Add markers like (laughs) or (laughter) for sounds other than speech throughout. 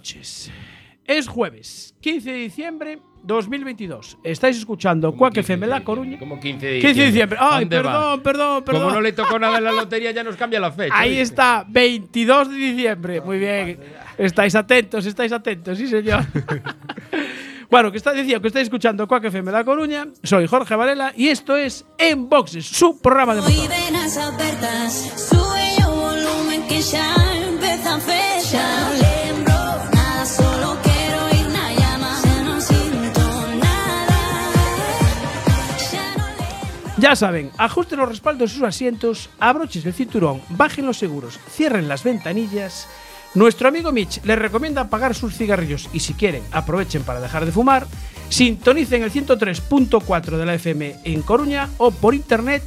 Noches. Es jueves, 15 de diciembre 2022. Estáis escuchando Cuac FM La Coruña. Como 15 de 15 de diciembre. Ay, ¿Dónde va? perdón, perdón, perdón. Como no le tocó nada en la (laughs) lotería, ya nos cambia la fecha. Ahí ¿viste? está, 22 de diciembre. Muy bien. Estáis atentos, estáis atentos, sí, señor. (laughs) bueno, que está, decía que estáis escuchando Cuac FM La Coruña. Soy Jorge Varela y esto es En Boxes, su programa de Hoy motor. venas apertas, sube volumen que ya empieza a Ya saben, ajusten los respaldos de sus asientos, abrochen el cinturón, bajen los seguros, cierren las ventanillas. Nuestro amigo Mitch les recomienda apagar sus cigarrillos y si quieren aprovechen para dejar de fumar. Sintonicen el 103.4 de la FM en Coruña o por internet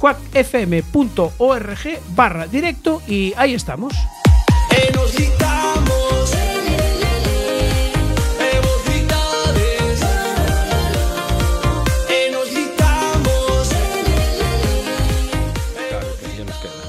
cuacfm.org barra directo y ahí estamos. E nos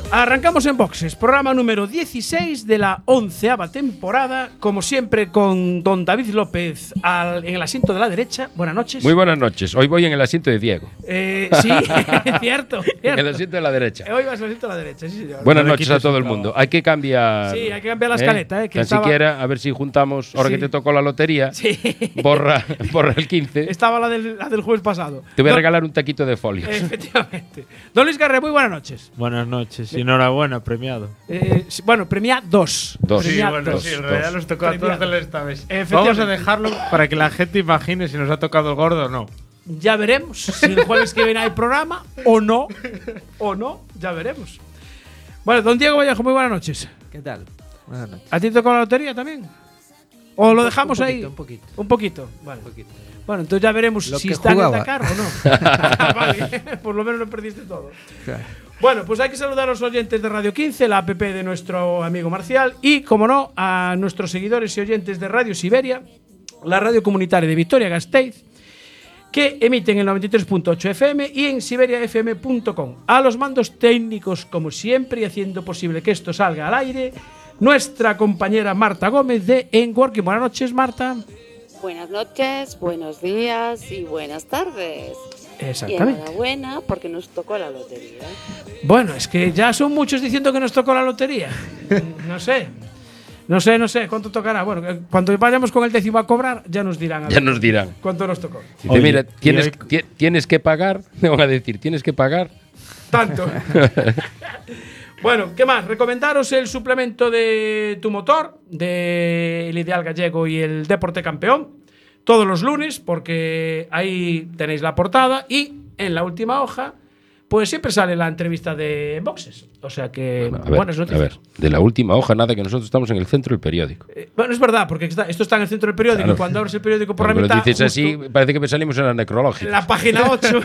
Arrancamos en boxes, programa número 16 de la onceava temporada, como siempre con don David López al- en el asiento de la derecha. Buenas noches. Muy buenas noches. Hoy voy en el asiento de Diego. Eh, sí, (laughs) cierto. En cierto. el asiento de la derecha. Hoy vas al asiento de la derecha, sí, señor. Buenas No noches a todo el mundo. Hay que cambiar. Sí, hay que cambiar la escaleta, eh, que Tan estaba- siquiera, a ver si juntamos, ahora Sí. que te tocó la lotería, (laughs) Sí. borra, (laughs) borra el 15. Estaba la del, la del jueves pasado. Te voy a regalar un taquito de folios. Efectivamente. Don Luis Garre, muy buenas noches. Buenas noches. Enhorabuena, premiado. Eh, sí, bueno, premia dos. Dos. Sí, Premia bueno, dos. sí, en dos. realidad nos tocó a todos de esta vez. Efectivamente. Vamos a dejarlo para que la gente imagine si nos ha tocado el gordo o no. Ya veremos si el jueves que viene hay programa o no. O no, ya veremos. Bueno, don Diego Vallejo, muy buenas noches. ¿Qué tal? Buenas noches. ¿A ti te tocó la lotería también? ¿O lo dejamos un ahí? poquito, un poquito. Un poquito. Vale. Un poquito. Bueno, entonces ya veremos Lo si está en. Dakar o no. (laughs) (laughs) vale, por lo menos lo perdiste todo. Claro. Bueno, pues hay que saludar a los oyentes de Radio 15, la app de nuestro amigo Marcial, y, como no, a nuestros seguidores y oyentes de Radio Siberia, la radio comunitaria de Victoria Gasteiz, que emiten en el 93.8 FM y en siberiafm.com. A los mandos técnicos, como siempre, y haciendo posible que esto salga al aire, nuestra compañera Marta Gómez de En Working. Buenas noches, Marta. Buenas noches, buenos días y buenas tardes. Y Exactamente. enhorabuena porque nos tocó la lotería. Bueno, es que ya son muchos diciendo que nos tocó la lotería. (laughs) No sé. No sé, no sé cuánto tocará. Bueno, eh, cuando vayamos con el décimo a cobrar, ya nos dirán. a Ya nos dirán. ¿Cuánto nos tocó? Dice, Oye, mira, y tienes, hoy- tienes que pagar. (laughs) Me van a decir, tienes que pagar. Tanto. (laughs) bueno, ¿qué más? Recomendaros el suplemento de tu motor, de El Ideal Gallego y el Deporte Campeón, todos los lunes, porque ahí tenéis la portada y en la última hoja, pues siempre sale la entrevista de boxes. O sea que, A ver, buenas a noticias. ver, de la última hoja, nada, que nosotros estamos en el centro del periódico. Eh, Bueno, es verdad, porque está- esto está en el centro del periódico Claro. y cuando abres el periódico por la Porque lo mitad. dices así, parece que salimos en la necrológica. La página (laughs) 8.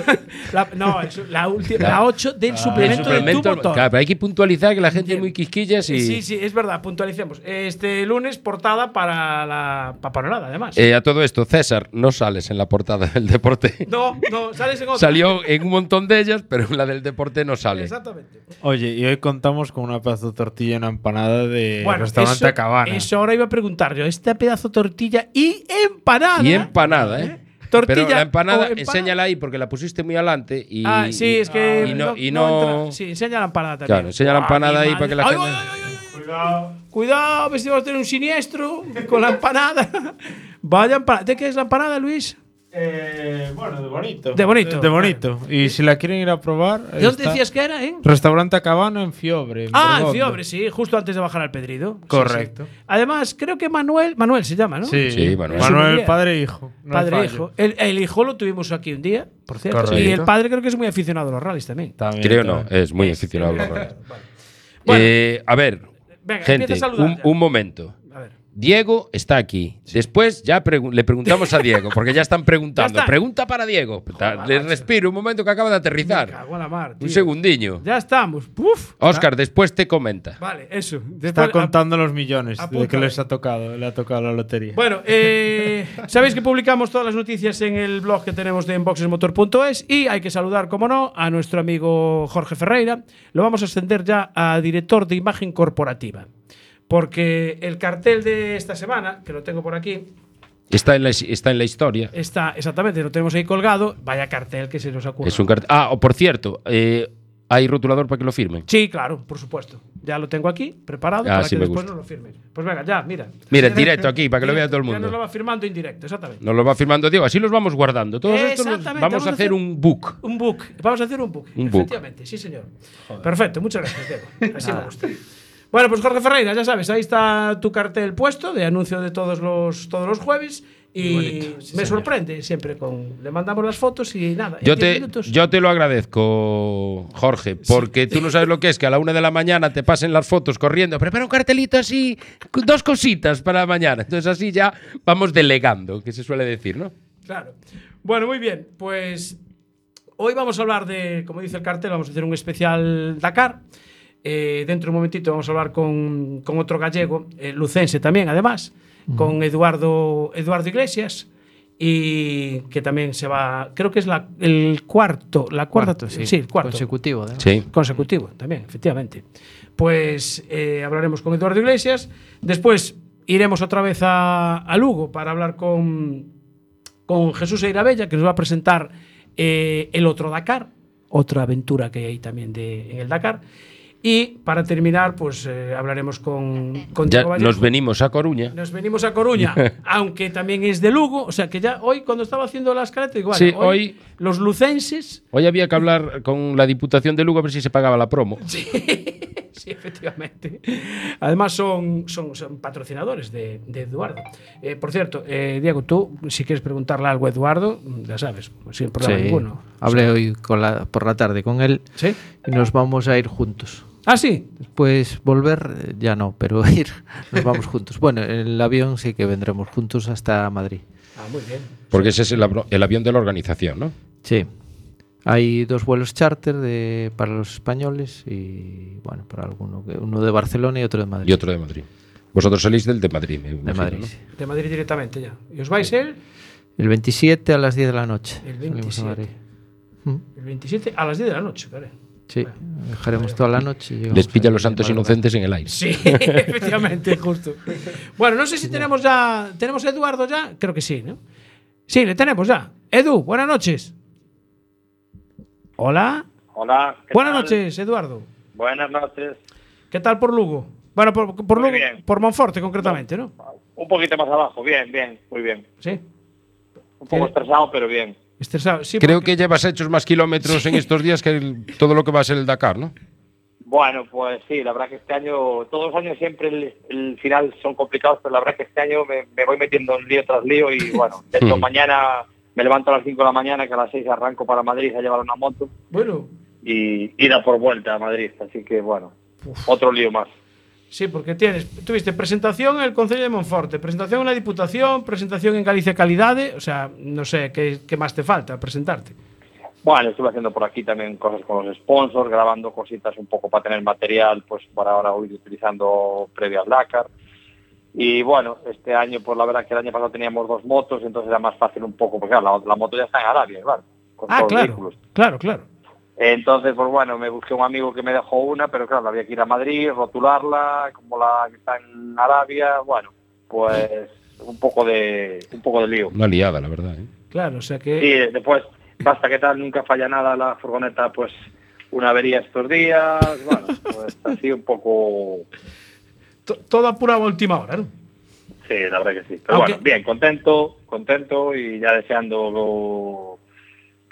la, no, la, ulti- la 8 del El suplemento, de tu suplemento- motor. claro, pero hay que puntualizar que la gente Bien. es muy quisquillas y Sí, sí, es verdad, puntualicemos. Este lunes, portada para la pa- panorada, además. Eh, a todo esto, César, no sales en la portada del deporte. no, no, sales en otra. Salió en un montón de ellas, pero (laughs) la del deporte no sale. Exactamente. Oye, y hoy contamos con una pedazo de tortilla y una empanada de Bueno, restaurante eso, Cabana. eso ahora iba a preguntar yo. Este pedazo de tortilla y empanada. Y empanada, ¿eh? Tortilla Pero la empanada, empanada. enséñala ahí porque la pusiste muy adelante y. ah, sí, y- es que. Y no. y no- entra. Sí, enseña la empanada también. Claro, enseña la Buah, empanada mi ahí para que la gente- Ay, ay, ay, ay, ay. Cuidado. Cuidado, a ver si vamos a tener un siniestro con la empanada. (laughs) Vaya empanada. ¿De qué es la empanada, Luis? Eh, bueno, de bonito. De bonito. De, de bonito. Y si la quieren ir a probar. ¿De dónde decías que era, eh? Restaurante Cabana en Fiobre. en Ah, en. Fiobre, sí, justo antes de bajar al Pedrido. Correcto. sí. Además, creo que Manuel, Manuel se llama, ¿no? Sí, Sí, Manuel. Manuel, padre e hijo. No Padre e hijo. El, el hijo lo tuvimos aquí un día, por cierto. Correcto. Y el padre creo que es muy aficionado a los rallies también. También, Creo no, es muy aficionado. a los rallies. Bueno. Eh, a ver, Venga, gente, un, un momento. Diego está aquí. Después ya pregu- le preguntamos a Diego, porque ya están (laughs) preguntando. Ya está. Pregunta para Diego. Da- Le respiro un momento que acaba de Me aterrizar. cago la mar. Un segundiño. Ya estamos. Uf. Oscar, después te comenta. Vale, eso. Está contando los millones de que les ha tocado, le ha tocado la lotería. Bueno, eh, (laughs) sabéis que publicamos todas las noticias en el blog que tenemos de enboxesmotor.es y hay que saludar, como no, a nuestro amigo Jorge Ferreira. Lo vamos a ascender ya a director de imagen corporativa. Porque el cartel de esta semana, que lo tengo por aquí, Está en la, está en la historia. está exactamente, lo tenemos ahí colgado. Vaya cartel que se nos ocurre. Es un cart- Ah, o por cierto, eh, ¿hay rotulador para que lo firmen? Sí, claro, por supuesto. Ya lo tengo aquí preparado Ah, para sí que me después gusta. nos lo firme. Pues venga, ya, mira. Mira, en directo aquí, para que lo vea todo el Ya mundo. nos lo va firmando en directo, exactamente. Nos lo va firmando Diego, así los vamos guardando. Todos estos los- Exactamente, vamos a hacer un book. Un book. Vamos a hacer un book. Un book. Efectivamente, sí, señor. Perfecto, muchas gracias, Diego. Así me gusta. Bueno, pues Jorge Ferreira, ya sabes, ahí está tu cartel puesto de anuncio de todos los, todos los jueves. Y me sorprende siempre con. Le mandamos las fotos y nada. Yo 10 te, minutos- yo te lo agradezco, Jorge, porque tú no sabes lo que es que a la una de la mañana te pasen las fotos corriendo. Prepara un cartelito así, dos cositas para mañana. Entonces así ya vamos delegando, que se suele decir, ¿no? Claro. Bueno, muy bien. Pues hoy vamos a hablar de, como dice el cartel, vamos a hacer un especial Dakar. Eh, dentro de un momentito vamos a hablar con, con otro gallego, eh, lucense también, además, con Eduardo, Eduardo Iglesias. Y que también se va, creo que es la, el cuarto, la cuarta, sí, el cuarto Consecutivo. Sí. consecutivo también, efectivamente. Pues eh, hablaremos con Eduardo Iglesias. Después iremos otra vez a, a Lugo para hablar con, con Jesús Eirabella, que nos va a presentar eh, el otro Dakar, otra aventura que hay también de, en el Dakar. Y para terminar, pues eh, hablaremos con, con Ya nos venimos a Coruña. Nos venimos a Coruña, (laughs) aunque también es de Lugo. O sea que ya hoy, cuando estaba haciendo la escaleta, digo, Sí, hoy, hoy- los lucenses Hoy había que hablar con la Diputación de Lugo a ver si se pagaba la promo. (laughs) Sí, sí, efectivamente. Además son, son, son patrocinadores de, de Eduardo. Eh, por cierto, eh, Diego, tú, si quieres preguntarle algo a Eduardo, ya sabes, sin problema Sí, ninguno. Hablé hoy con la- por la tarde con él ¿Sí? y nos vamos a ir juntos. Ah, sí. Después volver, eh, ya no, pero (laughs) ir, nos vamos juntos. Bueno, en el avión sí que vendremos juntos hasta Madrid. Ah, muy bien. Porque ese es el, avión de la organización, ¿no? Sí. Hay dos vuelos charter de, para los españoles y, bueno, para alguno, que- uno de Barcelona y otro de Madrid. Y otro de Madrid. Vosotros salís del de Madrid, me de Madrid, ¿no? sí. De Madrid directamente ya. ¿Y os vais el, El 27 a las 10 de la noche. El salimos 27. a Madrid. Mm, el 27 a las 10 de la noche? Claro. Sí, dejaremos toda la noche. y Les pilla ahí los santos inocentes en el aire. Sí, (laughs) efectivamente, justo. Bueno, no sé si tenemos ya. ¿Tenemos a Eduardo ya? Creo que sí, ¿no? Sí, le tenemos ya. Edu, buenas noches. Hola. Hola. ¿qué Buenas tal? noches, Eduardo. Buenas noches. ¿Qué tal por Lugo? Bueno, por, por Lugo, bien. por Monforte concretamente, ¿no? Un poquito más abajo. Bien, bien, muy bien. Sí. Un poco ¿Qué? estresado, pero bien. Estresado. Sí, Creo porque- que llevas hechos más kilómetros en estos días que el- todo lo que va a ser el Dakar, ¿no? Bueno, pues sí, la verdad que este año, todos los años siempre el, el final son complicados, pero la verdad que este año me, me voy metiendo en lío tras lío y bueno, de hecho Hmm. mañana me levanto a las 5 de la mañana, que a las 6 arranco para Madrid a llevar una moto Bueno, y ir a por vuelta a Madrid, así que bueno, otro lío más. Sí, porque tienes, tuviste presentación en el Concello de Monforte, presentación en la Diputación, presentación en Galicia Calidade, o sea, no sé qué, qué más te falta presentarte. Bueno, estuve haciendo por aquí también cosas con los sponsors, grabando cositas un poco para tener material, pues para ahora ir utilizando previo al Dakar. Y bueno, este año, pues la verdad que el año pasado teníamos dos motos, entonces era más fácil un poco, porque claro, la, la moto ya está en Arabia, claro, con Ah, todos los claro, vehículos. claro, claro. Entonces, pues bueno, me busqué un amigo que me dejó una, pero claro, había que ir a Madrid, rotularla, como la que está en Arabia, bueno, pues un poco de un poco de lío. Una liada, la verdad. ¿eh? Claro, o sea que... Sí, después, basta que tal, nunca falla nada la furgoneta, pues una avería estos días, bueno, pues así un poco, to- todo apurado a última hora, ¿no? sí, la verdad que sí. Pero bueno, bien, contento, contento y ya deseando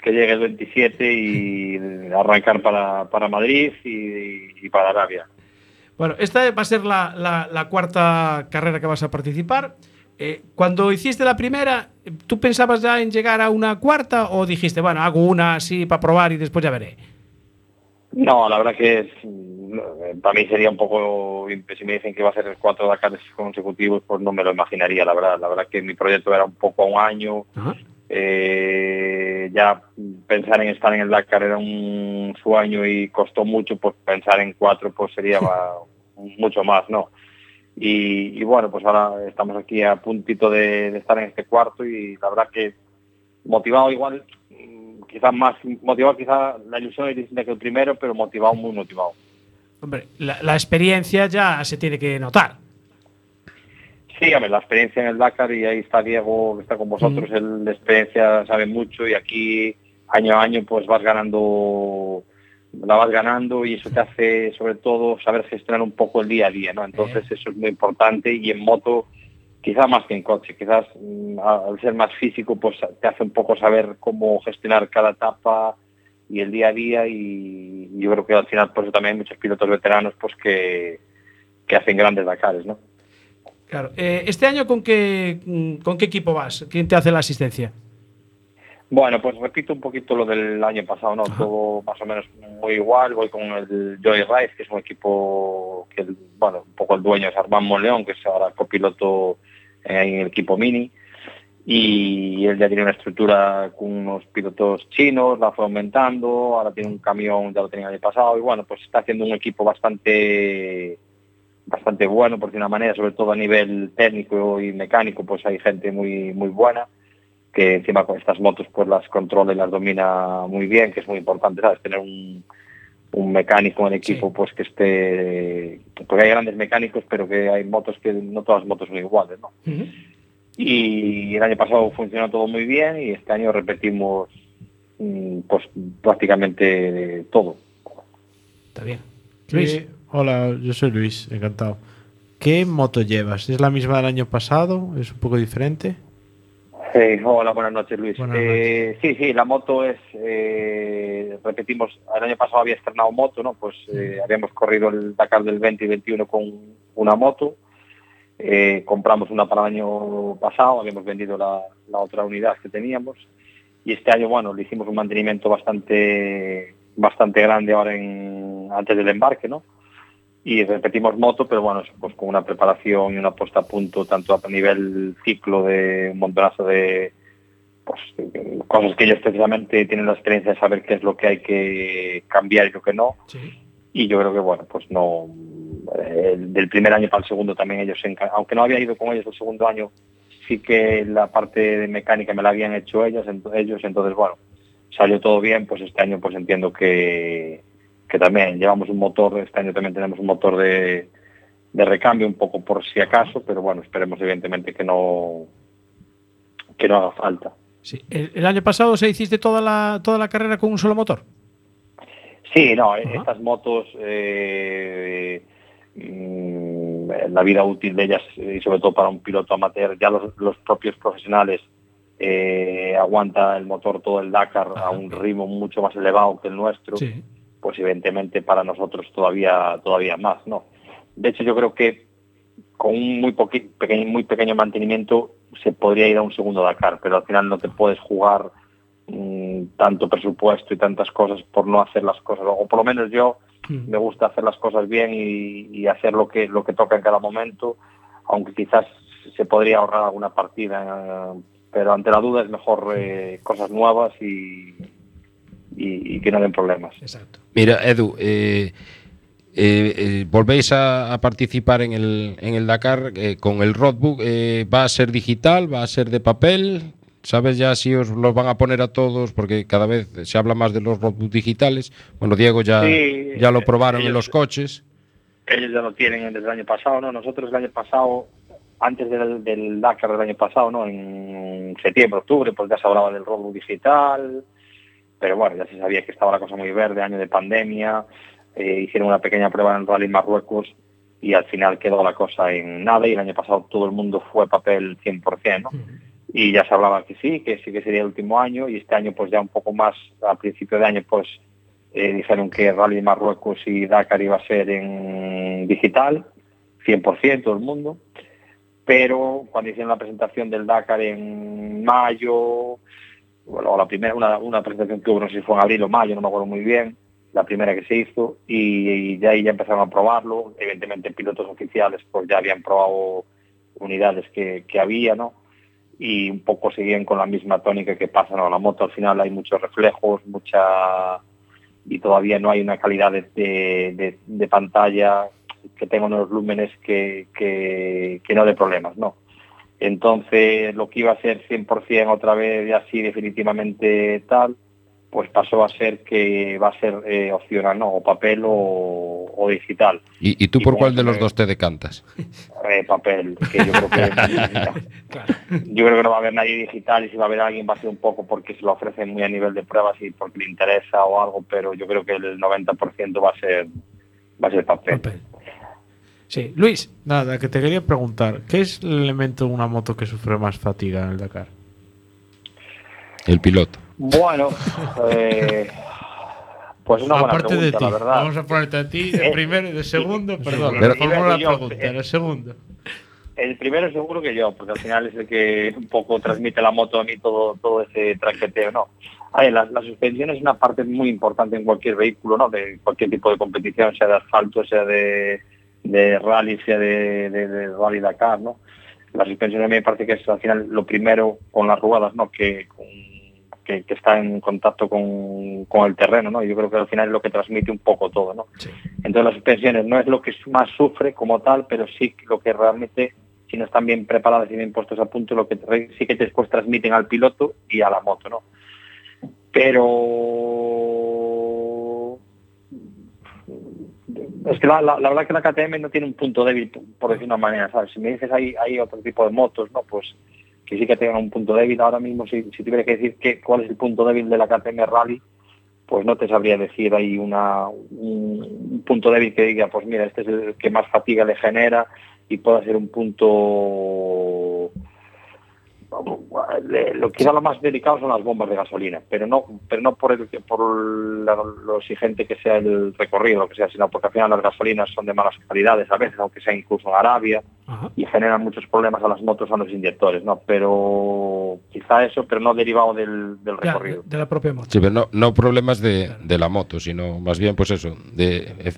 que llegue el 27 y arrancar para, para Madrid y, y para Arabia. Bueno, esta va a ser la, la- la cuarta carrera que vas a participar. Eh, cuando hiciste la primera, ¿tú pensabas ya en llegar a una cuarta o dijiste, bueno, hago una así para probar y después ya veré? No, la verdad que es, mm, para mí sería un poco, si me dicen que va a ser cuatro Dakares consecutivos, pues no me lo imaginaría, la verdad. La verdad que mi proyecto era un poco a un año, Ajá. Eh, ya pensar en estar en el Dakar era un sueño y costó mucho, pues pensar en cuatro pues sería (laughs) mucho más, ¿no? Y, y bueno, pues ahora estamos aquí a puntito de, de estar en este cuarto y la verdad que motivado igual, mm, quizás más motivado, quizás la ilusión es distinta que el primero, pero motivado, muy motivado. Hombre, la, la experiencia ya se tiene que notar. Sí, a ver, la experiencia en el Dakar y ahí está Diego, que está con vosotros, él de experiencia sabe mucho y aquí año a año pues vas ganando, la vas ganando y eso te hace sobre todo saber gestionar un poco el día a día, ¿no? Entonces eso es muy importante y en moto quizás más que en coche, quizás mm, al ser más físico pues te hace un poco saber cómo gestionar cada etapa y el día a día y yo creo que al final por eso también hay muchos pilotos veteranos pues que, que hacen grandes Dakares, ¿no? Claro. Eh, este año con qué, con qué equipo vas? ¿Quién te hace la asistencia? Bueno, pues repito un poquito lo del año pasado, ¿no? Todo más o menos muy igual. Voy con el Joy Rice, que es un equipo que, bueno, un poco el dueño es Armand Monleón, que es ahora copiloto en el equipo Mini. Y él ya tiene una estructura con unos pilotos chinos, la fue aumentando, ahora tiene un camión, ya lo tenía el año pasado, y bueno, pues está haciendo un equipo bastante bastante bueno, por de una manera, sobre todo a nivel técnico y mecánico, pues hay gente muy muy buena que encima con estas motos pues las controla y las domina muy bien, que es muy importante, ¿sabes? Tener un, un mecánico en el equipo Sí. pues que esté... Porque hay grandes mecánicos, pero que hay motos que no todas las motos son iguales, ¿no? Y el año pasado funcionó todo muy bien y este año repetimos mm, pues prácticamente todo. Está bien. ¿Qué- Luis. Hola, yo soy Luis, encantado. ¿Qué moto llevas? ¿Es la misma del año pasado? ¿Es un poco diferente? Eh, hola, buenas noches Luis. Buenas Eh, sí, sí, la moto es, eh, repetimos, el año pasado había estrenado moto, ¿no? Pues eh, habíamos corrido el Dakar del 20 y 21 con una moto, Eh, compramos una para el año pasado, habíamos vendido la, la otra unidad que teníamos y este año, bueno, le hicimos un mantenimiento bastante bastante grande ahora en, antes del embarque, ¿no? Y repetimos moto, pero bueno, pues con una preparación y una puesta a punto tanto a nivel ciclo de un montonazo de pues, de cosas que ellos precisamente tienen la experiencia de saber qué es lo que hay que cambiar y lo que no. Sí. Y yo creo que bueno, pues no eh, del primer año para el segundo también ellos se aunque no había ido con ellos el segundo año, sí que la parte de mecánica me la habían hecho ellas, ellos, entonces bueno, salió todo bien, pues este año pues entiendo que que también llevamos un motor, este año también tenemos un motor de, de recambio un poco por si acaso, pero bueno, esperemos evidentemente que no que no haga falta. Sí. El, el año pasado se hiciste toda la, toda la carrera con un solo motor. Sí, no, Ajá. estas motos, eh, mm, la vida útil de ellas, eh, y sobre todo para un piloto amateur, ya los, los propios profesionales eh, aguanta el motor todo el Dakar a un ritmo mucho más elevado que el nuestro, Sí. Pues evidentemente para nosotros todavía todavía más, ¿no? De hecho, yo creo que con un muy pequeño, muy pequeño mantenimiento se podría ir a un segundo Dakar, pero al final no te puedes jugar mm, tanto presupuesto y tantas cosas por no hacer las cosas. O por lo menos yo me gusta hacer las cosas bien y, y hacer lo que lo que toca en cada momento, aunque quizás se podría ahorrar alguna partida, eh, pero ante la duda es mejor eh, cosas nuevas y, y- y que no den problemas. Exacto. Mira, Edu, eh, eh, eh, volvéis a, a participar en el, en el Dakar eh, con el roadbook. eh, ¿Va a ser digital? ¿Va a ser de papel? ¿Sabes ya si os los van a poner a todos? Porque cada vez se habla más de los roadbooks digitales. Bueno, Diego ya, Sí, ya lo probaron en los coches. ellos ya lo tienen desde el año pasado, ¿no? Nosotros el año pasado, antes del, del Dakar del año pasado, ¿no? En septiembre, octubre, pues ya se hablaba del robo digital, pero bueno, ya se sabía que estaba la cosa muy verde, año de pandemia, eh, hicieron una pequeña prueba en Rally Marruecos y al final quedó la cosa en nada y el año pasado todo el mundo fue papel 100%, ¿no? Y ya se hablaba que sí, que sí que sería el último año y este año pues ya un poco más, a principio de año pues eh, dijeron que Rally Marruecos y Dakar iba a ser en digital, 100% todo el mundo, pero cuando hicieron la presentación del Dakar en mayo, bueno, la primera, una, una presentación que hubo, no sé si fue en abril o mayo, no me acuerdo muy bien, la primera que se hizo, y, y de ahí ya empezaron a probarlo, evidentemente pilotos oficiales pues ya habían probado unidades que, que había, ¿no? y un poco seguían con la misma tónica que pasa ¿no? la moto al final hay muchos reflejos mucha y todavía no hay una calidad de, de- pantalla que tenga unos lúmenes que, que, que no dé problemas no entonces lo que iba a ser 100% otra vez y así definitivamente tal pues pasó a ser que va a ser eh, opcional no o papel o, o digital. ¿Y, y tú Y por cuál de los dos te decantas? Eh, papel, que yo creo que (laughs) yo creo que no va a haber nadie digital y si va a haber alguien va a ser un poco porque se lo ofrecen muy a nivel de pruebas y porque le interesa o algo, pero yo creo que el 90% va a ser va a ser papel. Papel. Sí, Luis. Nada, que te quería preguntar, ¿qué es el elemento de una moto que sufre más fatiga en el Dakar? El piloto. Bueno, eh, pues una buena Aparte de ti, la verdad. vamos a ponerte a ti de Eh, primero y de segundo, perdón, pero- la yo, pregunta, eh, el segundo. El primero seguro que yo, porque al final es el que un poco transmite la moto a mí todo, todo ese traqueteo, ¿no? A ver, la, la suspensión es una parte muy importante en cualquier vehículo, ¿no? De cualquier tipo de competición, sea de asfalto, sea de, de rally, sea de, de, de rally Dakar, ¿no? La suspensión a mí me parece que es al final lo primero con las ruedas, ¿no? Que, que, que está en contacto con, con el terreno, ¿no? Yo creo que al final es lo que transmite un poco todo, ¿no? Entonces las suspensiones no es lo que más sufre como tal, pero sí lo que realmente, si no están bien preparadas y bien puestos a punto, lo que sí que después transmiten al piloto y a la moto, ¿no? Pero es que la, la- la verdad que la KTM no tiene un punto débil, por- decir una manera, ¿sabes? Si me dices hay, hay otro tipo de motos, ¿no? Pues que sí que tengan un punto débil. Ahora mismo, si, si tuviera que decir que, cuál es el punto débil de la KTM Rally, pues no te sabría decir ahí una, un, un punto débil que diga, pues mira, este es el que más fatiga le genera y pueda ser un punto... Lo quizá lo más delicado son las bombas de gasolina, pero no, pero no por el, por la- lo exigente que sea el recorrido, lo que sea, sino porque al final las gasolinas son de malas calidades a veces, aunque sea incluso en Arabia, Ajá. y generan muchos problemas a las motos, a los inyectores, ¿no? Pero quizá eso, pero no derivado del, del Ya, recorrido. de, de la propia moto. Sí, pero no, no problemas de, de la moto, sino más bien, pues eso, de, eh,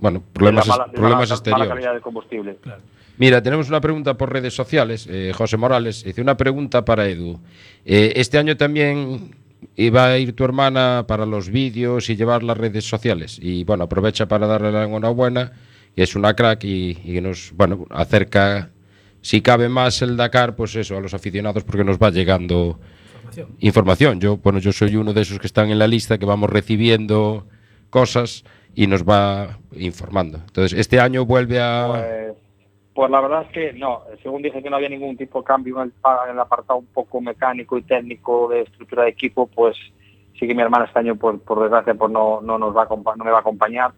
bueno, problemas, De la mala- de problemas mala exteriores. calidad del combustible. Claro. Mira, tenemos una pregunta por redes sociales. Eh, José Morales dice una pregunta para Edu. Eh, este año también iba a ir tu hermana para los vídeos y llevar las redes sociales. Y bueno, aprovecha para darle la enhorabuena. Y es una crack y, y nos, bueno, acerca, si cabe más el Dakar, pues eso, a los aficionados, porque nos va llegando Información. información. Yo, bueno, yo soy uno de esos que están en la lista que vamos recibiendo cosas y nos va informando. Entonces, este año vuelve a. Pues, pues la verdad es que no, según dije que no había ningún tipo de cambio en el, en el apartado un poco mecánico y técnico de estructura de equipo, pues sí que mi hermana este año, por, por desgracia, pues no, no, nos va a, no me va a acompañar.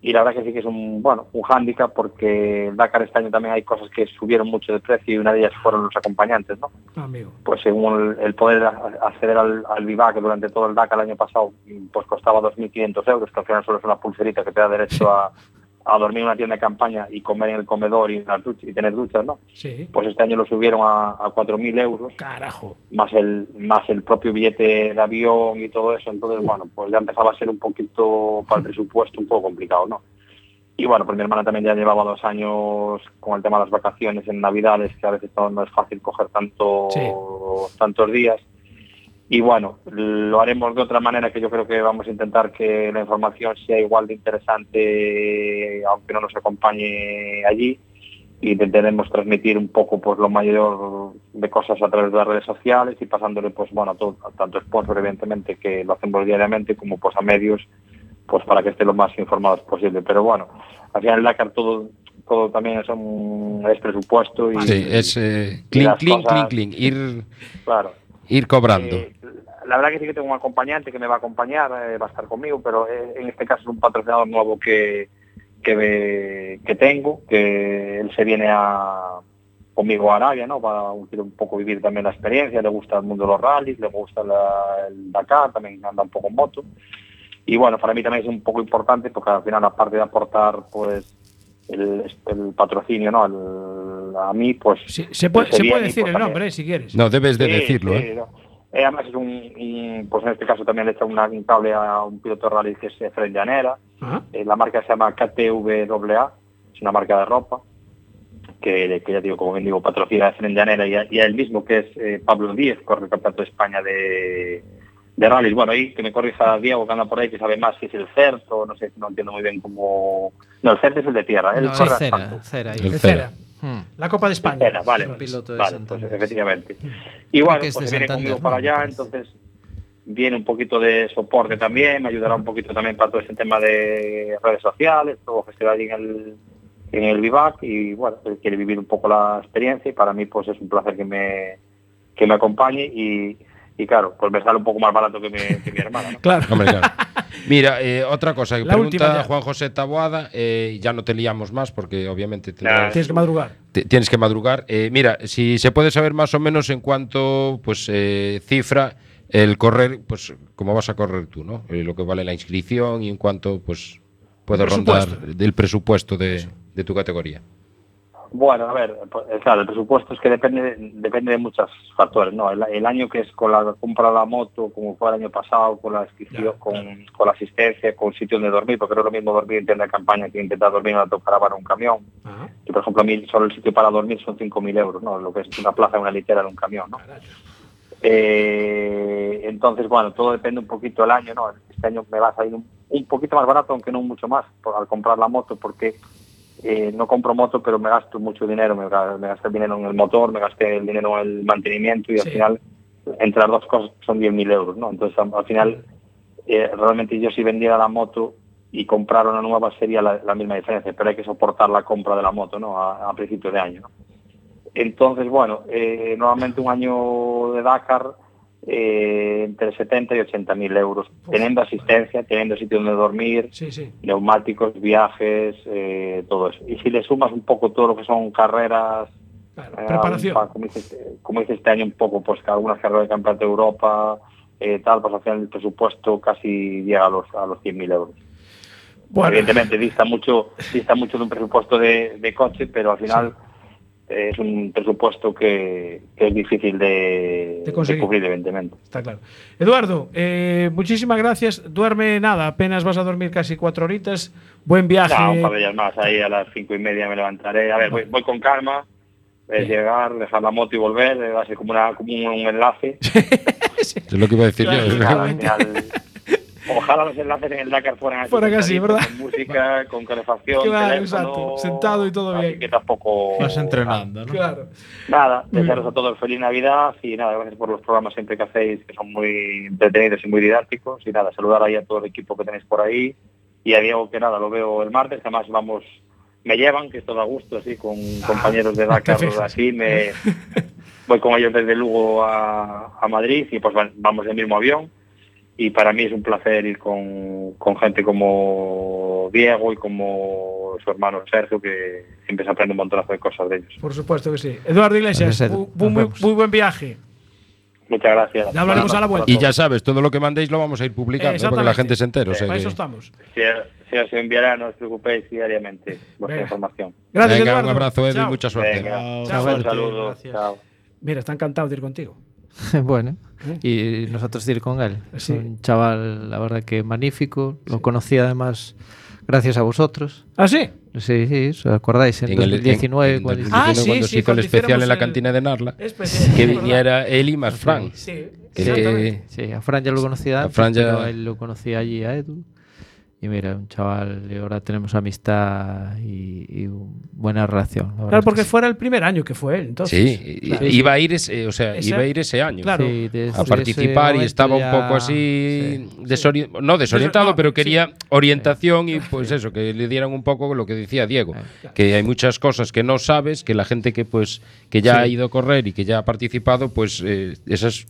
Y la verdad que sí que es un, bueno, un hándicap porque el Dakar este año también hay cosas que subieron mucho de precio y una de ellas fueron los acompañantes, ¿no? Amigo. pues según el, el poder acceder al, al Viva, que durante todo el Dakar el año pasado pues costaba 2.500 euros, que al final solo es una pulserita que te da derecho a, a dormir en una tienda de campaña y comer en el comedor y, las duchas- y tener duchas, ¿no? Sí. Pues este año lo subieron a, a 4.000 euros, Carajo. más el, más el propio billete de avión y todo eso, entonces bueno, pues ya empezaba a ser un poquito para el (laughs) presupuesto un poco complicado, ¿no? Y bueno, pues mi hermana también ya llevaba dos años con el tema de las vacaciones en Navidades, que a veces no, es fácil coger tanto, Sí. tantos días. Y bueno, lo haremos de otra manera que yo creo que vamos a intentar que la información sea igual de interesante, aunque no nos acompañe allí. Y intentaremos transmitir un poco pues lo mayor de cosas a través de las redes sociales y pasándole pues bueno a, todo, a tanto sponsor evidentemente que lo hacemos diariamente como pues a medios pues para que estén lo más informados posible. Pero bueno, al final Dakar todo, todo también es, un, es presupuesto y, Sí, es eh, las clean, cosas-. Ir, Claro. Ir cobrando. Eh, la verdad que sí que tengo un acompañante que me va a acompañar, eh, va a estar conmigo, pero eh, en este caso es un patrocinador nuevo que, que, que tengo, que él se viene a conmigo a Arabia, ¿no? Para un poco vivir también la experiencia, le gusta el mundo de los rallies, le gusta la- el Dakar, también anda un poco en moto. Y bueno, para mí también es un poco importante porque al final aparte de aportar pues el, el patrocinio, ¿no? El- a mí pues Sí, se puede, se puede decir pues, el también- nombre, eh, si quieres. No, debes de Sí, decirlo, sí, ¿eh? no. Eh, además es un, un- pues en este caso también le echa una- un cable a un piloto de rally que es Fred Llanera. Eh, la marca se llama KTVAA, es una marca de ropa que, que ya digo, como bien digo, patrocina a Fred Llanera y a, y a él mismo que es eh, Pablo Díez, corre el campeonato de España de, de rallies. Bueno, ahí que me corrija Diego que anda por ahí que sabe más si es el CERT o no sé, no entiendo muy bien cómo... No, el CERT es el de tierra, él No, cera, cera. El Cera. cera. Hmm. La Copa de España. Cera, vale. Un piloto de Vale, pues efectivamente. Y bueno, pues se viene conmigo ¿no? para allá, entonces viene un poquito de soporte también, me ayudará un poquito también para todo ese tema de redes sociales, todo gestionar ahí en el, en el Vivac y bueno, él quiere vivir un poco la experiencia y para mí pues es un placer que me, que me acompañe y, y claro, pues me sale un poco más barato que mi, (laughs) que mi hermana. ¿no? Claro. Hombre, claro. Mira, eh, otra cosa, que La última pregunta. Juan José Taboada, eh, ya no te liamos más porque obviamente. Tienes que madrugar. tienes que madrugar. Eh, mira, si se puede saber más o menos en cuánto pues eh, cifra el correr, pues cómo vas a correr tú, ¿no? Eh, lo que vale la inscripción y en cuánto pues puede El rondar del presupuesto de, de tu categoría. Bueno, a ver, pues, eh, claro, el presupuesto es que depende depende de muchos factores, ¿no? El, el año que es con la compra de la moto, como fue el año pasado, con la Ya, con, con la asistencia, con sitio donde dormir, porque no es lo mismo dormir en tienda de campaña que intentar dormir en una autocaravana un camión. Ajá. Y, por ejemplo, a mí solo el sitio para dormir son 5.000 euros, ¿no? Lo que es una plaza, una litera de un camión, ¿no? Eh, entonces, bueno, todo depende un poquito del año, ¿no? Este año me va a salir un, un poquito más barato, aunque no mucho más, por- al comprar la moto, porque eh, no compro moto, pero me gasto mucho dinero, me, me gasté el dinero en el motor, me gasté el dinero en el mantenimiento y Sí. al final, entre las dos cosas, son 10.000 euros, ¿no? Entonces, al, al final, eh, realmente yo si vendiera la moto y comprar una nueva sería la, la misma diferencia, pero hay que soportar la compra de la moto, ¿no? A, a principio de año, ¿no? Entonces, bueno, eh, normalmente un año de Dakar eh, entre 70 y 80 mil euros, teniendo asistencia, teniendo sitio donde dormir, Sí, sí. neumáticos, viajes, eh, todo eso. Y si le sumas un poco todo lo que son carreras, Claro, eh, preparación. pa- como, dice, como dice este año un poco, pues que algunas carreras de campeonato de Europa, tal, pues al final el presupuesto casi llega a los, a los 100.000 euros. Bueno, Evidentemente dista mucho, dista mucho de un presupuesto de, de coche, pero al final es un presupuesto que, que es difícil de, De conseguir. de cubrir, evidentemente. está claro. Eduardo, eh, muchísimas gracias. Duerme nada, apenas vas a dormir casi cuatro horitas. Buen viaje. No, un par de días más, ahí a las cinco y media me levantaré. A ver, voy, voy con calma, es Bien. llegar, dejar la moto y volver, eh, va a ser como, una, como un, un enlace. (laughs) Es lo que iba a decir Claro, yo. Y nada, al final, ojalá los enlaces en el Dakar fueran así. Fueran así, sentaditos, ¿verdad? Con música, con calefacción, Claro, teléfono, exacto, sentado y todo así bien. que tampoco... Vas entrenando, ¿no? Claro. Nada, desearos a todos feliz Navidad y nada, gracias por los programas siempre que hacéis, que son muy entretenidos y muy didácticos. Y nada, saludar ahí a todo el equipo que tenéis por ahí y a Diego, que nada, lo veo el martes, además vamos, me llevan, que es todo a gusto, así, con compañeros de Dakar, Ah, así, me voy con ellos desde Lugo a, a Madrid y pues van- vamos en el mismo avión. Y para mí es un placer ir con, con gente como Diego y como su hermano Sergio, que siempre se aprende un montonazo de cosas de ellos. Por supuesto que sí. Eduardo Iglesias, muy, muy buen viaje. Muchas gracias. Ya hablaremos a la vuelta. Y ya sabes, todo lo que mandéis lo vamos a ir publicando, ¿eh? porque la gente se o sea Para que- eso estamos. Si, si os enviará, no os preocupéis diariamente vuestra Venga. información. Gracias, Venga, Eduardo. un abrazo, Edu, y mucha suerte. Venga, Chao, un saludo. Gracias. Chao. Mira, está encantado de ir contigo. (laughs) bueno, y nosotros ir con él. Es Sí. un chaval, la verdad que magnífico. Lo conocí además gracias a vosotros. ¿Ah, sí? Sí, sí, ¿os acordáis? En, En el- 2019, en- cuando en hicimos- Ah, 2019, sí, cuando sí, se hizo el especial en la el- cantina de Narla, Especial, que viniera él y más Fran. Sí, Que-. Sí, a Fran ya lo conocía A antes, Fran ya- pero a él lo conocía allí, a Edu. Y mira, un chaval, y ahora tenemos amistad y, buena relación. Claro, es porque sí. fuera el primer año que fue él, entonces. Sí, Claro. iba a ir ese, o sea, Ese- iba a ir ese año. Claro. Sí, a participar y estaba un poco así sí. desori- no desorientado, no, pero sí. quería orientación y pues eso, que le dieran un poco lo que decía Diego, que hay muchas cosas que no sabes, que la gente que pues que ya Sí. ha ido a correr y que ya ha participado, pues eh, esas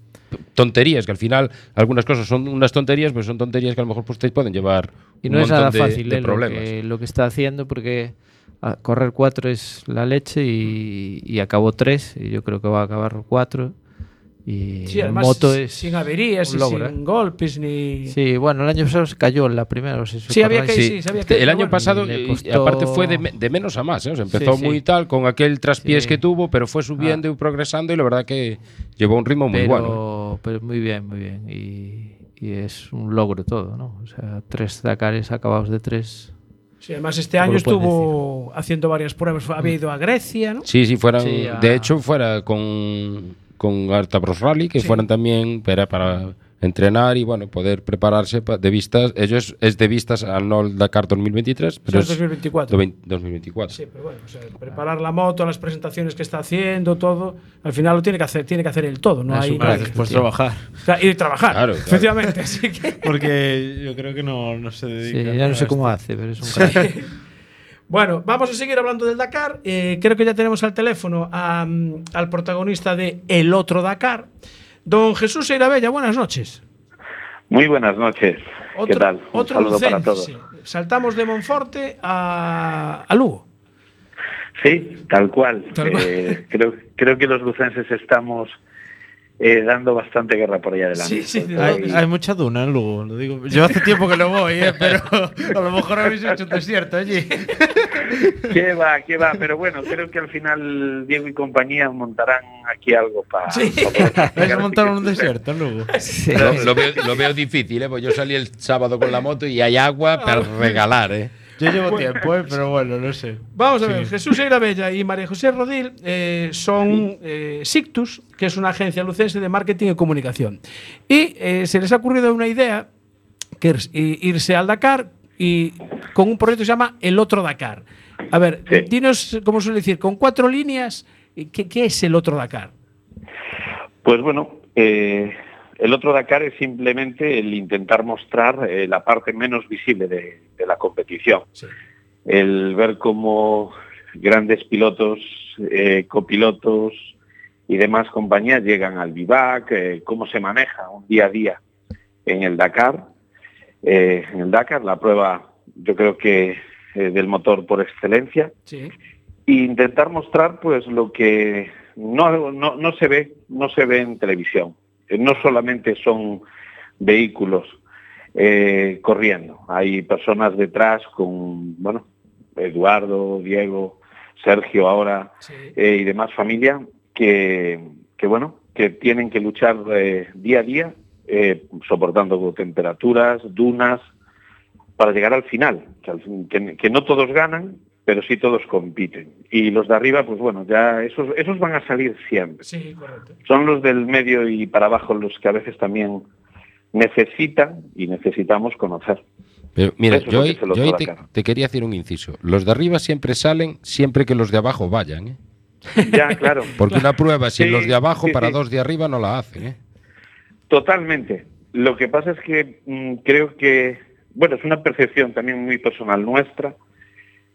tonterías que al final algunas cosas son unas tonterías, pues son tonterías que a lo mejor pues, te pueden llevar Y un no es nada de, fácil de eh, lo, que, lo que está haciendo porque a- correr cuatro es la leche y, y acabó tres y yo creo que va a acabar cuatro y Sí, además, moto es sin averías y logro, sin ¿eh? golpes ni. Sí, bueno, el año pasado se cayó en la primera. Sí, había que- sí, que- el año bueno, pasado, le y- aparte fue de, me- de menos a más, ¿eh? O sea, empezó Sí, sí. muy tal con aquel traspiés Sí. que tuvo, pero fue subiendo y progresando y la verdad que llevó un ritmo muy pero, bueno. ¿eh? pero muy bien, muy bien. Y, y es un logro todo, ¿no? O sea, tres Dakares acabados de tres. Sí, además este ¿Cómo año estuvo haciendo varias pruebas. Había ido a Grecia, ¿no? Sí, sí, fueran. Sí, a- De hecho, fuera con, con Artabros Rally, que Sí. fueran también para, para entrenar y bueno, poder prepararse pa- de vistas. Ellos es de vistas al no Dakar 2023, pero es es 2024. do vein- 2024. Sí, pero bueno, o sea, preparar la moto, las presentaciones que está haciendo, todo, al final lo tiene que hacer, tiene que hacer él todo, no Ah, hay después trabajar. Y trabajar, Claro, claro. efectivamente. Así que, Porque yo creo que no, no se dedica. Sí, ya no sé cómo esto. hace, pero es un crack. (laughs) bueno, vamos a seguir hablando del Dakar. Eh, creo que ya tenemos al teléfono a, al protagonista de El Otro Dakar, don Jesús Eirabella. Buenas noches. Muy buenas noches. ¿Qué tal? Un otro saludo para todos. Saltamos de Monforte a, a Lugo. Sí, tal cual. Tal cual. Eh, creo, creo que los lucenses estamos eh, dando bastante guerra por allá adelante. Sí, sí, Hay- Hay, mucha duna en Lugo, lo digo. Yo hace tiempo que no voy, ¿eh? pero (laughs) a lo mejor habéis hecho un desierto allí. (laughs) ¿Qué va, qué va? Pero bueno, creo que al final Diego y compañía montarán aquí algo para... Sí. (laughs) Vais a montar un desierto en Lugo. Sí. Lo, lo veo, lo veo difícil, ¿eh? Pues yo salí el sábado con la moto y hay agua para regalar, ¿eh? Yo llevo tiempo, ¿eh? pero bueno, no sé. Vamos a ver, Jesús Eirabella y María José Rodil eh, son eh, Sictus, que es una agencia lucense de marketing y comunicación. Y eh, se les ha ocurrido una idea, que es irse al Dakar y con un proyecto que se llama El Otro Dakar. A ver, Sí. dinos, como suele decir, con cuatro líneas, ¿qué, qué es El Otro Dakar? Pues bueno, eh, el otro Dakar es simplemente el intentar mostrar eh, la parte menos visible de, de la competición. Sí. El ver cómo grandes pilotos, eh, copilotos y demás compañías llegan al vivac, eh, cómo se maneja un día a día en el Dakar. En el Dakar, la prueba, yo creo que del motor por excelencia Sí. e intentar mostrar pues lo que no, no, no se ve no se ve en televisión no solamente son vehículos eh, corriendo hay personas detrás con bueno Eduardo Diego Sergio ahora Sí. eh, y demás familia que, que bueno que tienen que luchar eh, día a día eh, soportando temperaturas dunas para llegar al final, que, al fin- que- que no todos ganan, pero sí todos compiten. Y los de arriba, pues bueno, ya esos, esos van a salir siempre. Sí, correcto. Son los del medio y para abajo los que a veces también necesitan y necesitamos conocer. Pero mira, Eso es yo, lo que ahí- se lo yo te, cara. te quería hacer un inciso. Los de arriba siempre salen siempre que los de abajo vayan, ¿eh? (laughs) Ya, claro. Porque una prueba sin Sí, los de abajo sí, para sí. dos de arriba no la hacen, ¿eh? Totalmente. Lo que pasa es que mm, creo que, bueno, es una percepción también muy personal nuestra,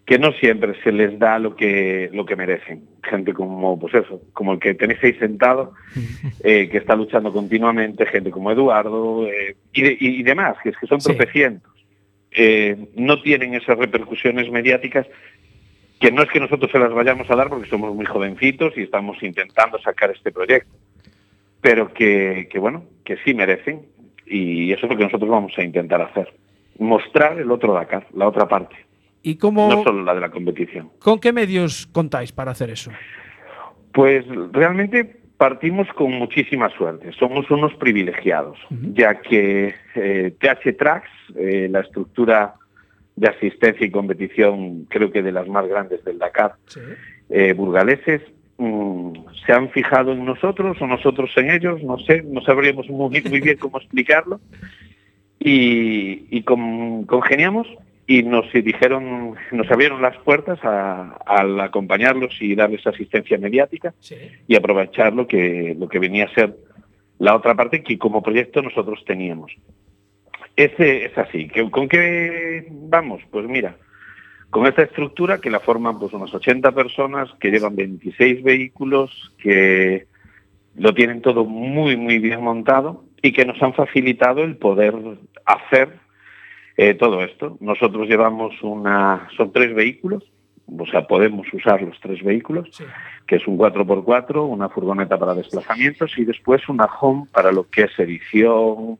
que no siempre se les da lo que lo que merecen. Gente como, pues eso, como el que tenéis ahí sentado, (laughs) eh, que está luchando continuamente, gente como Eduardo eh, y, de- y demás, que es que son Sí. tropecientos. Eh, no tienen esas repercusiones mediáticas que no es que nosotros se las vayamos a dar porque somos muy jovencitos y estamos intentando sacar este proyecto pero que, que, bueno, que sí merecen y eso es lo que nosotros vamos a intentar hacer. Mostrar el otro Dakar, la otra parte, ¿Y cómo, no solo la de la competición. con qué medios contáis para hacer eso? Pues realmente partimos con muchísima suerte, somos unos privilegiados, ya que eh, TH Tracks, eh, la estructura de asistencia y competición creo que de las más grandes del Dakar, Sí. eh, burgaleses mm, se han fijado en nosotros o nosotros en ellos, no sé, no sabríamos muy, muy bien cómo (laughs) explicarlo. Y, y con- congeniamos y nos dijeron, nos abrieron las puertas al acompañarlos y darles asistencia mediática Sí. y aprovechar lo que, lo que venía a ser la otra parte que como proyecto nosotros teníamos. Ese es así. ¿Que- ¿Con qué vamos? Pues mira, con esta estructura que la forman pues unas 80 personas, que llevan 26 vehículos, que lo tienen todo muy, muy bien montado y que nos han facilitado el poder hacer eh, todo esto. Nosotros llevamos una, son tres vehículos, o sea, podemos usar los tres vehículos Sí. que es un 4x4, una furgoneta para desplazamientos y después una home para lo que es edición,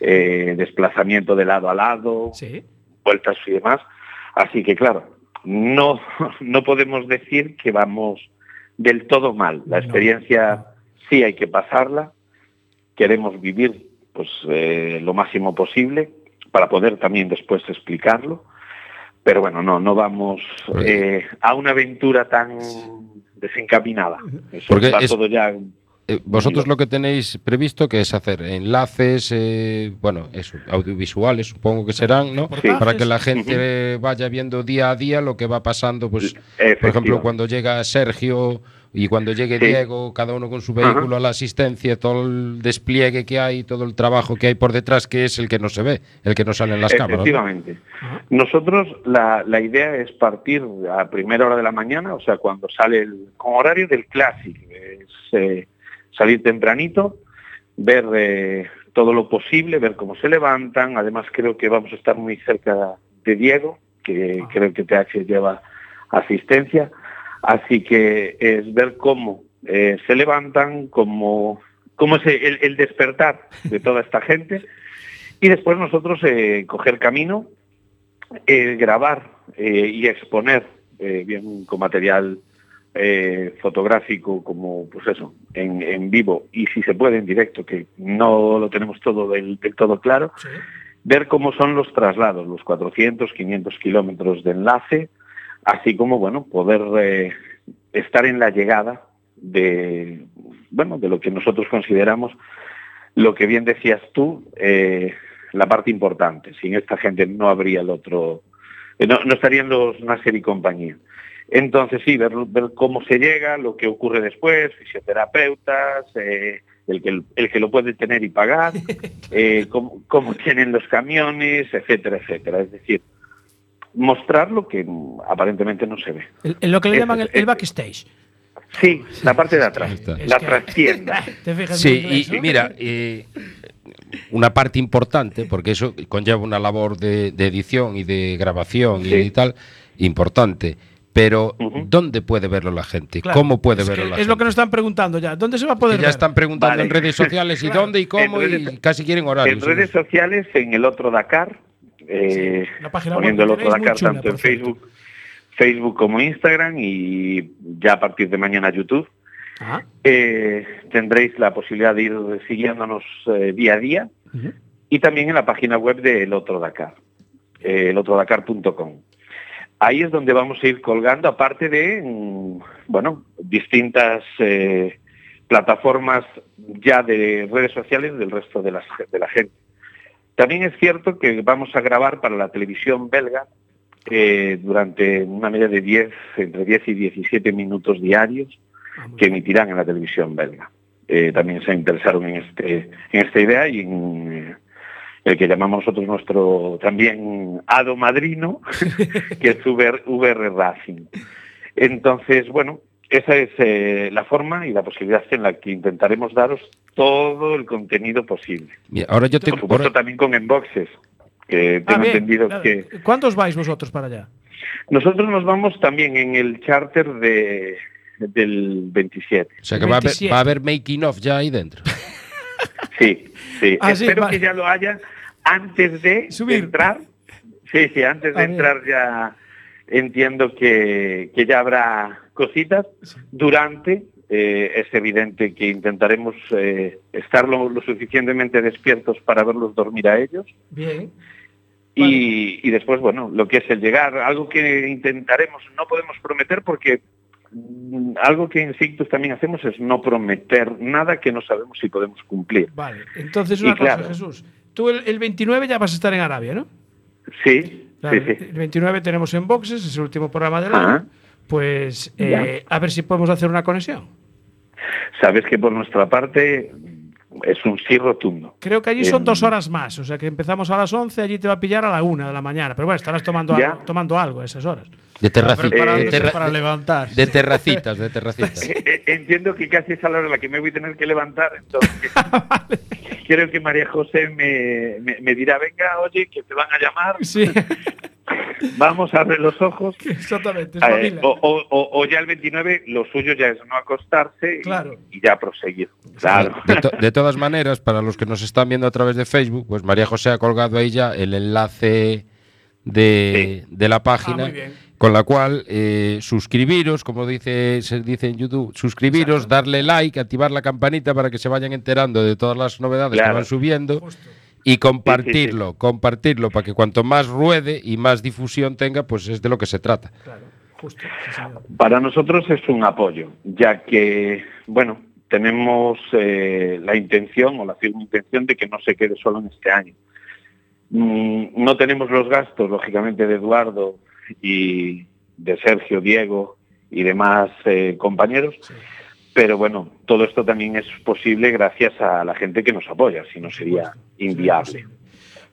eh, desplazamiento de lado a lado, Sí. vueltas y demás. Así que claro, no, (laughs) no podemos decir que vamos del todo mal. La No, experiencia sí hay que pasarla, queremos vivir pues eh, lo máximo posible para poder también después explicarlo. Pero bueno, no, no vamos eh, a una aventura tan desencaminada. Eso Porque va es- todo ya eh, vosotros lo que tenéis previsto que es hacer enlaces, eh, bueno, eso, audiovisuales supongo que serán, ¿no? Sí. Para que la gente vaya viendo día a día lo que va pasando, pues, por ejemplo, cuando llega Sergio y cuando llegue Sí. Diego, cada uno con su vehículo a la asistencia, todo el despliegue que hay, todo el trabajo que hay por detrás, que es el que no se ve, el que no sale en las cámaras. ¿no? Efectivamente. Nosotros la, la idea es partir a primera hora de la mañana, o sea, cuando sale el con horario del clásico, es eh, salir tempranito, ver eh, todo lo posible, ver cómo se levantan. Además, creo que vamos a estar muy cerca de Diego, que creo que TH lleva asistencia. Así que es ver cómo eh, se levantan, cómo, cómo es el, el despertar de toda esta gente. Y después nosotros eh, coger camino, eh, grabar y exponer bien con material eh, fotográfico como pues eso en, en vivo y si se puede en directo que no lo tenemos todo del, del todo claro Sí. ver cómo son los traslados los 400 500 kilómetros de enlace así como bueno poder eh, estar en la llegada de bueno de lo que nosotros consideramos lo que bien decías tú eh, la parte importante. Sin esta gente no habría el otro eh, no, no estarían los Nasser y compañía. Entonces sí ver, ver cómo se llega lo que ocurre después fisioterapeutas eh, el que el que lo puede tener y pagar (laughs) eh, cómo, cómo tienen los camiones etcétera etcétera. Es decir mostrar lo que aparentemente no se ve El- en lo que le llaman el, es- el backstage. sí la parte de atrás. Es la trastienda (laughs) ¿Te fijas Sí, en inglés, y, mira, eh, una parte importante, porque eso conlleva una labor de, de edición y de grabación Sí. y tal, importante. Pero. ¿dónde puede verlo la gente? Claro, ¿Cómo puede es verlo la Es gente? lo que nos están preguntando ya. ¿Dónde se va a poder ya ver? están preguntando Vale. en redes sociales y (laughs) Claro. dónde y cómo En y casi quieren En horarios. redes sociales, en el otro Dakar, eh, Sí, poniendo el otro Dakar chula, tanto en cierto. Facebook, Facebook como Instagram y ya a partir de mañana YouTube, Ah, eh, tendréis la posibilidad de ir siguiéndonos eh, día a día y también en la página web de El Otro Dakar, elotrodakar.com. Ahí es donde vamos a ir colgando, aparte de, mm, bueno, distintas plataformas ya de redes sociales del resto de, las, de la gente. También es cierto que vamos a grabar para la televisión belga eh, durante una media de 10, entre 10 y 17 minutos diarios ah, que emitirán en la televisión belga. Eh, también se interesaron en, este, en esta idea y en eh, el que llamamos nosotros nuestro también hado madrino, (laughs) que es VR, VR Racing. Entonces, bueno, esa es eh, la forma y la posibilidad en la que intentaremos daros todo el contenido posible. Mira, ahora yo Por tengo. supuesto, ahora- también con enboxes, que Ah, tengo entendido que ¿Cuántos vais vosotros para allá? nosotros nos vamos también en el charter de, del 27. o sea que va a, haber, 27. va a haber making of ya ahí dentro. (laughs) Sí, sí. Ah, sí, Espero vale. que ya lo haya antes de Subir. entrar. Sí, sí, antes de Ah, bien. entrar ya entiendo que, que ya habrá cositas. Durante eh, es evidente que intentaremos eh, estar lo, lo suficientemente despiertos para verlos dormir a ellos. Bien. Y, y después, bueno, lo que es el llegar, algo que intentaremos, no podemos prometer porque mm, algo que en Sictus también hacemos es no prometer nada que no sabemos si podemos cumplir. Vale. Entonces, Y una cosa, claro. Jesús. Tú el, el 29 ya vas a estar en Arabia, ¿no? Sí, Claro, sí, sí. El 29 tenemos en Boxes, es el último programa del Ajá. Pues eh, a ver si podemos hacer una conexión. Sabes que por nuestra parte es un sí rotundo. Creo que allí son Em, dos horas más, o sea que empezamos a las 11, allí te va a pillar a la 1 de la mañana. Pero bueno, estarás tomando, algo, tomando algo a esas horas. De, terraci- Preparándose de, terra- para levantar. de terracitas, de terracitas. Eh, (laughs) eh, Entiendo que casi es a la hora en la que me voy a tener que levantar, entonces (laughs) creo que María José me, me- me dirá, venga, oye, que te van a llamar, Sí, (laughs) vamos, abre los ojos. (laughs) exactamente. Eh, o, o- ya el 29, lo suyo ya es no acostarse y- Claro. y, ya proseguir. Claro. De, to- de todas maneras, para los que nos están viendo a través de Facebook, pues María José ha colgado ahí ya el enlace de, de la página, Ah, muy bien. Con la cual eh, suscribiros, como dice, se dice en YouTube, suscribiros, darle like, activar la campanita para que se vayan enterando de todas las novedades que van subiendo Justo. y compartirlo, compartirlo para que cuanto más ruede y más difusión tenga, pues es de lo que se trata. Claro, justo. Para nosotros es un apoyo, ya que, bueno, tenemos eh, la intención o la firme intención de que no se quede solo en este año. Mm, no tenemos los gastos, lógicamente, de Eduardo y de Sergio, Diego y demás eh, compañeros, pero bueno, todo esto también es posible gracias a la gente que nos apoya, si no sería inviable.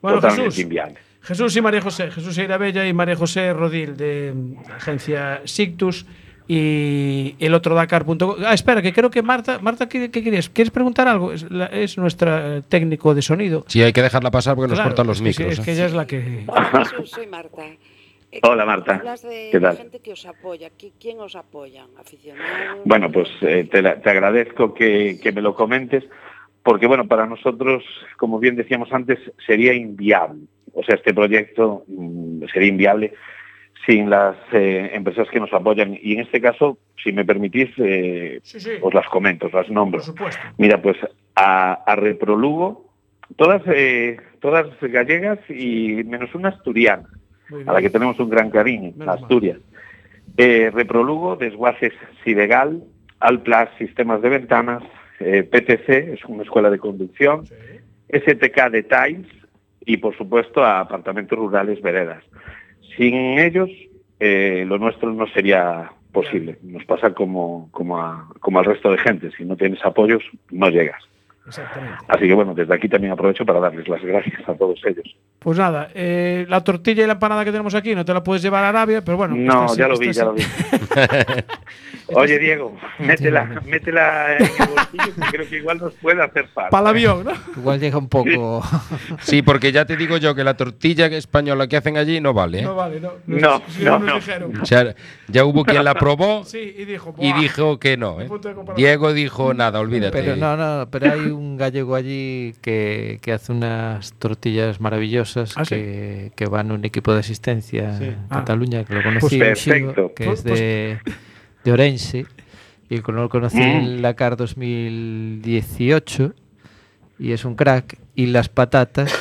Bueno, Totalmente Jesús. inviable. Jesús y María José, Jesús Bella y María José Rodil de mm, agencia Sictus y el otro Dakar.com. Ah, espera, que creo que Marta, Marta, ¿qué, qué querías? ¿Quieres preguntar algo? Es, la- es nuestra eh, técnico de sonido. Sí, hay que dejarla pasar porque nos cortan los es que sí, micros. Es ¿eh? que ella es la que. Jesús, soy Marta. Eh, Hola, Marta. Hablas de ¿Qué la tal? gente que os apoya. ¿Qui- ¿Quién os apoya? ¿Aficionados? Bueno, pues eh, te, la- te agradezco que, que me lo comentes, porque bueno, para nosotros, como bien decíamos antes, sería inviable. O sea, este proyecto mm, sería inviable sin las eh, empresas que nos apoyan. Y en este caso, si me permitís, eh, Sí, sí. os las comento, os las nombro. Por supuesto. Mira, pues a, a Reprolugo, todas, eh, todas gallegas y menos una asturiana, a la que tenemos un gran cariño. Asturias. Eh, Reprolugo, Desguaces Sidegal, Alplas Sistemas de Ventanas, eh, PTC, es una escuela de conducción, STK Details y, por supuesto, a Apartamentos Rurales Veredas. Sin ellos, eh, lo nuestro no sería posible. Nos pasa como, como, a- como al resto de gente. Si no tienes apoyos, no llegas. Exactamente. Así que bueno, desde aquí también aprovecho para darles las gracias a todos ellos. Pues nada, eh, la tortilla y la empanada que tenemos aquí no te la puedes llevar a Arabia, pero bueno. no, sí- ya lo vi, ya lo vi. (laughs) (laughs) Oye, Diego, métela, métela en el bolsillo que creo que igual nos puede hacer falta. Para el avión, ¿no? Igual llega un poco. Sí, porque ya te digo yo que la tortilla española que hacen allí no vale. ¿eh? No vale, no. No, no, no. dijeron. O sea, ya hubo quien la probó Sí, y dijo. y dijo que no. ¿eh? Diego dijo nada, olvídate. Pero no, no, pero hay un gallego allí que, que hace unas tortillas maravillosas ¿Ah, sí? que, que va en un equipo de asistencia en Ah. Cataluña, que lo conocí, Pues perfecto. chico que Pues- es de, de Orense, y que lo conocí en el Dakar 2018, y es un crack, y las patatas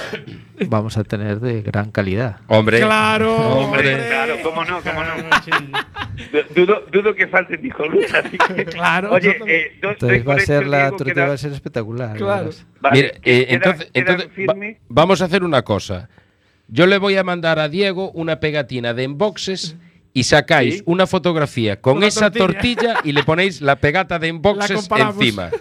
vamos a tener de gran calidad. Hombre, Claro, Hombre, claro, cómo no, cómo no. (laughs) Dudo, dudo que falte hijoluz, así que... (laughs) Claro, Oye, eh, do- Entonces va a ser la queda- va a ser espectacular. Claro. Vale, Mira, eh, queda- entonces, queda entonces va- vamos a hacer una cosa. Yo le voy a mandar a Diego una pegatina de enboxes y sacáis Sí. una fotografía con Una esa tortilla. tortilla y le ponéis la pegata de enboxes encima. (laughs)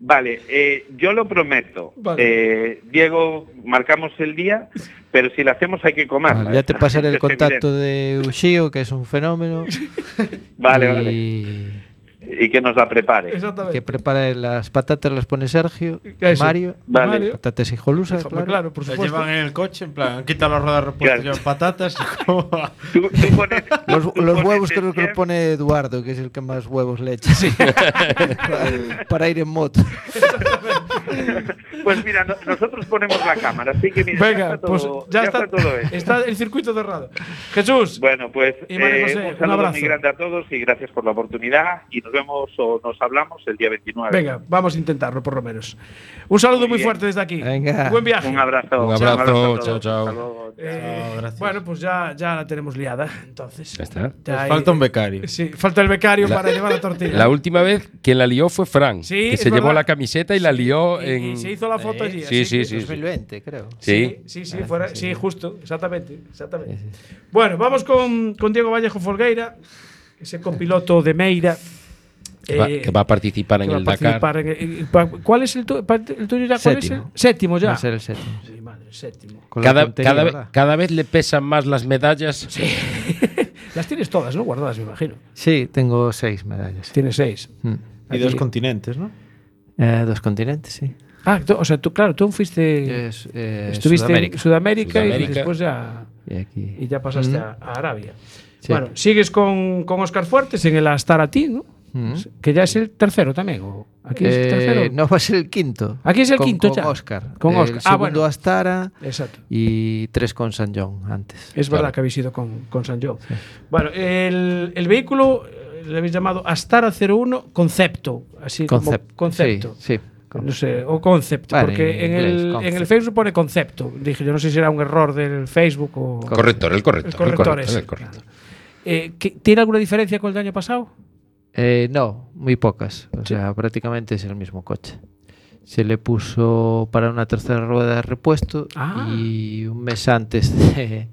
Vale, eh, yo lo prometo. Vale. Eh, Diego, marcamos el día, pero si la hacemos hay que. Vale, ya te Esa (laughs) pasaré el contacto de Ushio, que es un fenómeno. (laughs) Vale, y vale. Y que nos la prepare. Exactamente. Que prepare las patatas, las pone Sergio, Eso. Mario. Vale. Mario. Patatas hijolusa, Claro, claro. claro, por Se supuesto. llevan en el coche, en plan, quita las ruedas Claro. llevan patatas. y (laughs) como- Tú- tú pones- Los, tú los pones huevos creo que lo chef, pone Eduardo, que es el que más huevos le echa. para, (laughs) para ir en moto. Pues mira, no- nosotros ponemos la cámara, así que mira, Venga, ya está pues todo, ya, está, todo hecho. está el circuito cerrado. Jesús, Bueno, pues eh, José, un un saludo abrazo. muy grande a todos y gracias por la oportunidad y nos vemos o nos hablamos el día 29. venga, vamos a intentarlo por lo menos. Un saludo muy, Muy fuerte desde aquí. Venga. Buen viaje. Un abrazo. Un abrazo, chao, chao. Luego. Eh, Chao, gracias. bueno, pues ya, ya la tenemos liada, entonces. Ya está. Ya hay- Falta un becario. Sí, falta el becario La- para llevar la tortilla. (laughs) La última vez quien la lió fue Frank, Sí, que se llevó verdad. la camiseta y la lió y, en... y se hizo la foto allí. Sí, sí, sí. 2020, creo. Sí. Sí, sí, fuera, sí, justo, exactamente, exactamente. Bueno, vamos con, con Diego Vallejo Folgueira, ese copiloto de Meira. Que va, eh, que va a participar en el Dakar. participar en el- pa- ¿Cuál es el, tu- el tuyo ya? ¿Cuál es el? Séptimo. Séptimo ya. Va a ser el séptimo. Sí, madre, séptimo. Cada, cada, ve- ¿verdad? cada vez le pesan más las medallas. (laughs) Las tienes todas, ¿no? Guardadas, me imagino. Sí, tengo seis medallas. Tienes seis. Mm. Y dos continentes, ¿no? Eh, dos continentes, sí. Ah, tú- o sea, tú, claro, tú fuiste. Es, eh, estuviste Sudamérica. en Sudamérica, y Sudamérica. después ya. Y aquí. Y ya pasaste Mm. a, a Arabia. Sí. Bueno, sigues con, con Oscar Fuertes en el Astarati, ¿no? Mm. Que ya es el tercero también. ¿o? Aquí es el Eh, tercero. no va a ser el quinto. Aquí es el Con- quinto con ya. Oscar. Con El Oscar. Ah, segundo bueno. Astara Exacto. y tres con San John antes. Es verdad Claro. que habéis ido con, con San John. Bueno, el, el vehículo eh, le habéis llamado Astara 01 Concepto. Así Concept- como concepto. Sí, sí. No sé, o concepto, Vale, porque en inglés, el, concept. en el Facebook pone concepto. Dije, yo no sé si era un error del Facebook o. Corrector, el corrector. El corrector el corrector. Eh, ¿qué- ¿Tiene alguna diferencia con el del año pasado? Eh, no, muy pocas. O sea, prácticamente es el mismo coche. Se le puso para una tercera rueda de repuesto Ah. y un mes antes de,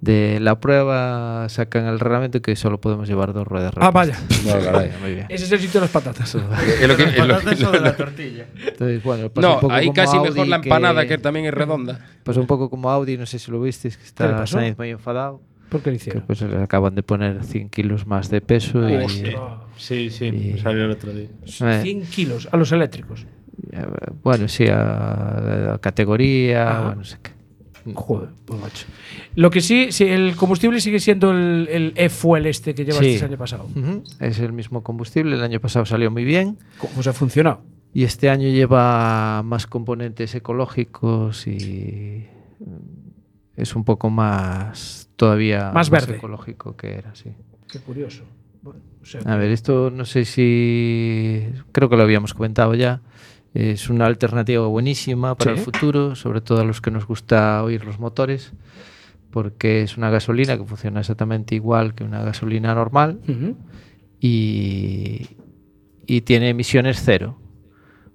de la prueba sacan el reglamento que solo podemos llevar dos ruedas Ah, vaya. No, caray. Muy bien. Ese es el sitio de las patatas. Es lo que- es lo que- Patatas o de la (laughs) tortilla. Entonces, bueno, pasa un No, poco ahí como casi Audi mejor la empanada que también es redonda. Pasó un poco como Audi, no sé si lo visteis, que está? Sainz muy enfadado. ¿Por qué lo Que hicieron? pues le acaban de poner 100 kilos más de peso y, Hostia. Sí, sí, Y- me salió el otro día. eh, 100 kilos a los eléctricos. eh, bueno, sí, a, a categoría, Ajá. bueno, no sé qué. Joder, pues macho. Lo que sí, sí, el combustible sigue siendo el, el e-fuel este que llevaste Sí. el año pasado. Es el mismo combustible, el año pasado salió muy bien ¿Cómo se ha funcionado? y este año lleva más componentes ecológicos y mm, es un poco más todavía Más verde. ecológico que era, sí. Qué curioso. Bueno, o sea, A ver, esto no sé si. Creo que lo habíamos comentado ya. Es una alternativa buenísima para Sí. el futuro, sobre todo a los que nos gusta oír los motores, porque es una gasolina que funciona exactamente igual que una gasolina normal y, y tiene emisiones cero.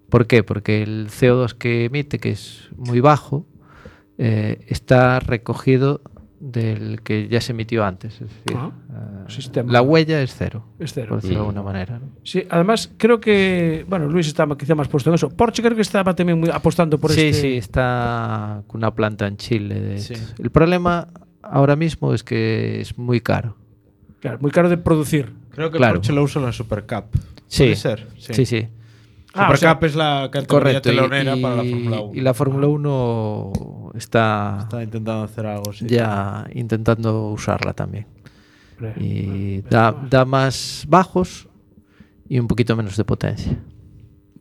¿Por qué? Porque el CO2 que emite, que es muy bajo, eh, está recogido del que ya se emitió antes. Es decir, Ah, eh, la huella es cero, Es cero. por decirlo de Mm. alguna manera. ¿no? Sí, además creo que, bueno, Luis estaba quizá más puesto en eso. Porsche creo que estaba también muy apostando por sí, este. sí, está con una planta en Chile. de Sí. El problema ahora mismo es que es muy caro. Claro, muy caro de producir. Creo que Claro. Porsche lo usa en la Super Cup. Sí. ¿Puede ser? Sí, sí. Ah, Super o sea, Cup es la categoría Correcto. y- telonera y, para la Fórmula 1. y la Fórmula 1 está, Está intentando hacer algo, sí. ya intentando usarla también. Y da, da más bajos y un poquito menos de potencia.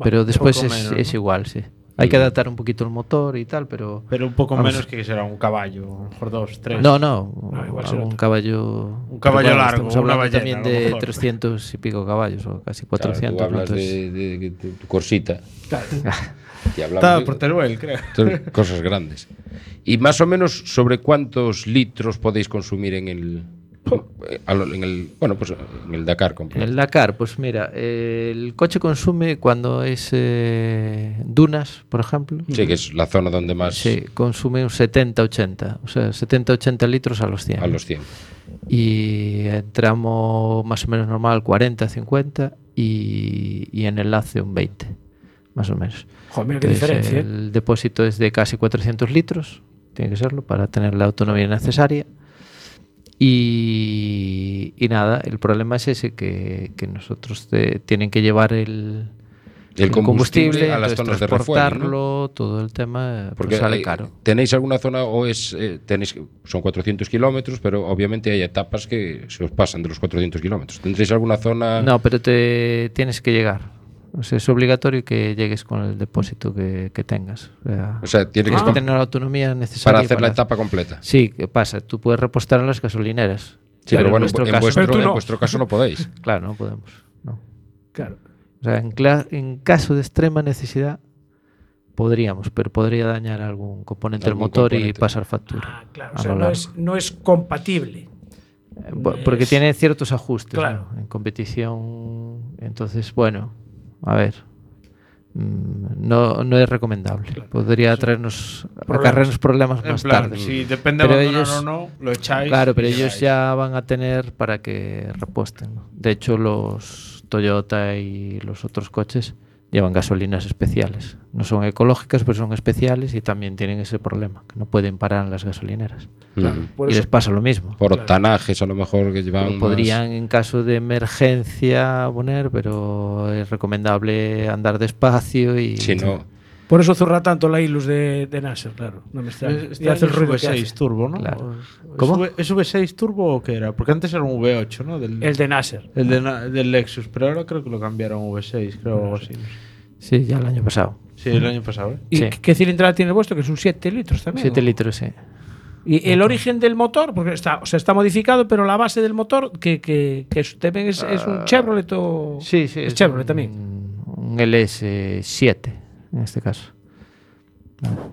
Pero después es, menos, es ¿no? igual, sí. Hay que adaptar un poquito el motor y tal, pero... Pero un poco Vamos. menos que será un caballo, a lo mejor dos, tres. No, no, No, igual será un caballo... Un caballo pero largo, Estamos una hablando ballena, también de mejor. 300 y pico caballos, o casi Claro, 400. tú ¿no? hablas Entonces- de, de- de tu corsita. claro. (laughs) Estaba de- por Teruel, creo. Cosas grandes. Y más o menos sobre cuántos litros podéis consumir en el, en el bueno, pues en el Dakar En completo. el Dakar, pues mira, eh, el coche consume cuando es eh, dunas, por ejemplo. Sí, que es la zona donde más Sí, consume un 70-80, o sea, 70-80 litros a los 100. a los 100. Y en tramo más o menos normal 40-50 y, y en enlace un 20, más o menos. Joder, mira qué Entonces, diferencia. ¿eh? El depósito es de casi 400 litros, tiene que serlo, para tener la autonomía necesaria. Y, y nada, el problema es ese, que, que nosotros te- tienen que llevar el, El combustible a las zonas de refuerzo, todo el tema, pues Porque sale hay- caro. tenéis alguna zona o es eh, tenéis son 400 kilómetros, pero obviamente hay etapas que se os pasan de los 400 kilómetros. ¿Tendréis alguna zona? No, pero te tienes que llegar. O sea, es obligatorio que llegues con el depósito que, que tengas. O sea, O sea, tiene que tienes que estar tener la autonomía necesaria. para hacer la etapa completa. Sí, ¿qué pasa? Tú puedes repostar en las gasolineras. Sí, pero en bueno, en, caso- vuestro, Pero tú en no. vuestro caso no podéis. (laughs) Claro, no podemos. no. Claro. O sea, en, caso de extrema necesidad, podríamos, pero podría dañar algún componente del motor y pasar factura. Ah, claro. O sea, no es, no es compatible. Eh, Porque es- tiene ciertos ajustes Claro. ¿no? en competición. Entonces, bueno, a ver. mm, No, no es recomendable. Podría traernos, acarrearnos problemas En más plan, tarde. si depende de Pero ellos- o no, lo echáis. Claro, pero ellos ya van a tener para que repuesten. De hecho, los Toyota y los otros coches llevan gasolinas especiales. No son ecológicas, pero son especiales y también tienen ese problema, que no pueden parar en las gasolineras. Y eso, les pasa lo mismo. Por octanajes a lo mejor que llevan más- podrían en caso de emergencia poner, pero es recomendable andar despacio y Si no, por eso zurra tanto la Ilus de, de Nasser, claro. No me extraña. Este y hace el ruido es que V6 hace. turbo, ¿no? Claro. ¿Es ¿Cómo? V- ¿Es V6 turbo o qué era? Porque antes era un V8, ¿no? Del, El de Nasser. el de del Lexus, pero ahora creo que lo cambiaron a V6, creo, o algo así. Sí, ya el año pasado. Sí, el año pasado, ¿eh? ¿Y Sí. qué cilindrada tiene el vuestro? Que son 7 litros también. 7 ¿o? litros, sí. Y el origen del motor, porque está, o sea, está modificado, pero la base del motor, que, que, que es, también es, es un Chevrolet o. Ah, Sí, sí. Es Chevrolet también. Un, un LS7, en este caso.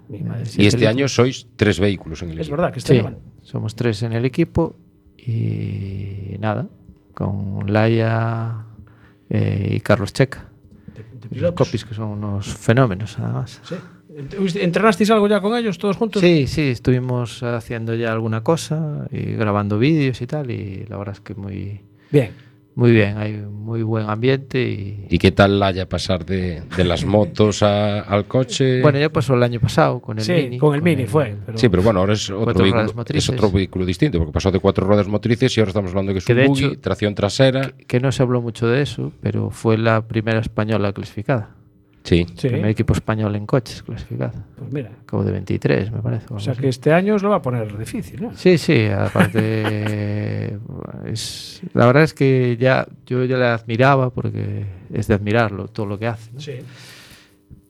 Mi madre, y este año sois tres vehículos en el Es equipo. verdad que Sí, llevando. somos tres en el equipo y nada. con Laia eh, y Carlos Checa. De Los copis que son unos fenómenos, además. Sí. Ent- ¿Entrenasteis algo ya con ellos todos juntos? Sí, sí, estuvimos haciendo ya alguna cosa y grabando vídeos y tal, y la verdad es que muy, Bien. Muy bien, hay muy buen ambiente y... ¿Y qué tal haya pasar de, de las motos a- al coche? Bueno, ya pasó el año pasado con el Sí, Mini. con el Mini fue. pero- Sí, pero bueno, ahora es otro, vehículo, es otro vehículo distinto, porque pasó de cuatro ruedas motrices y ahora estamos hablando de que es Que un de buggy, hecho- tracción trasera. que no se habló mucho de eso, pero fue la primera española clasificada. Sí. Sí. Primer equipo español en coches clasificado. Pues mira. Acabo de 23, me parece. o sea así. que este año os lo va a poner difícil, ¿no? Sí, sí, aparte (laughs) es, la verdad es que ya yo ya la admiraba porque es de admirarlo todo lo que hace. ¿no? Sí.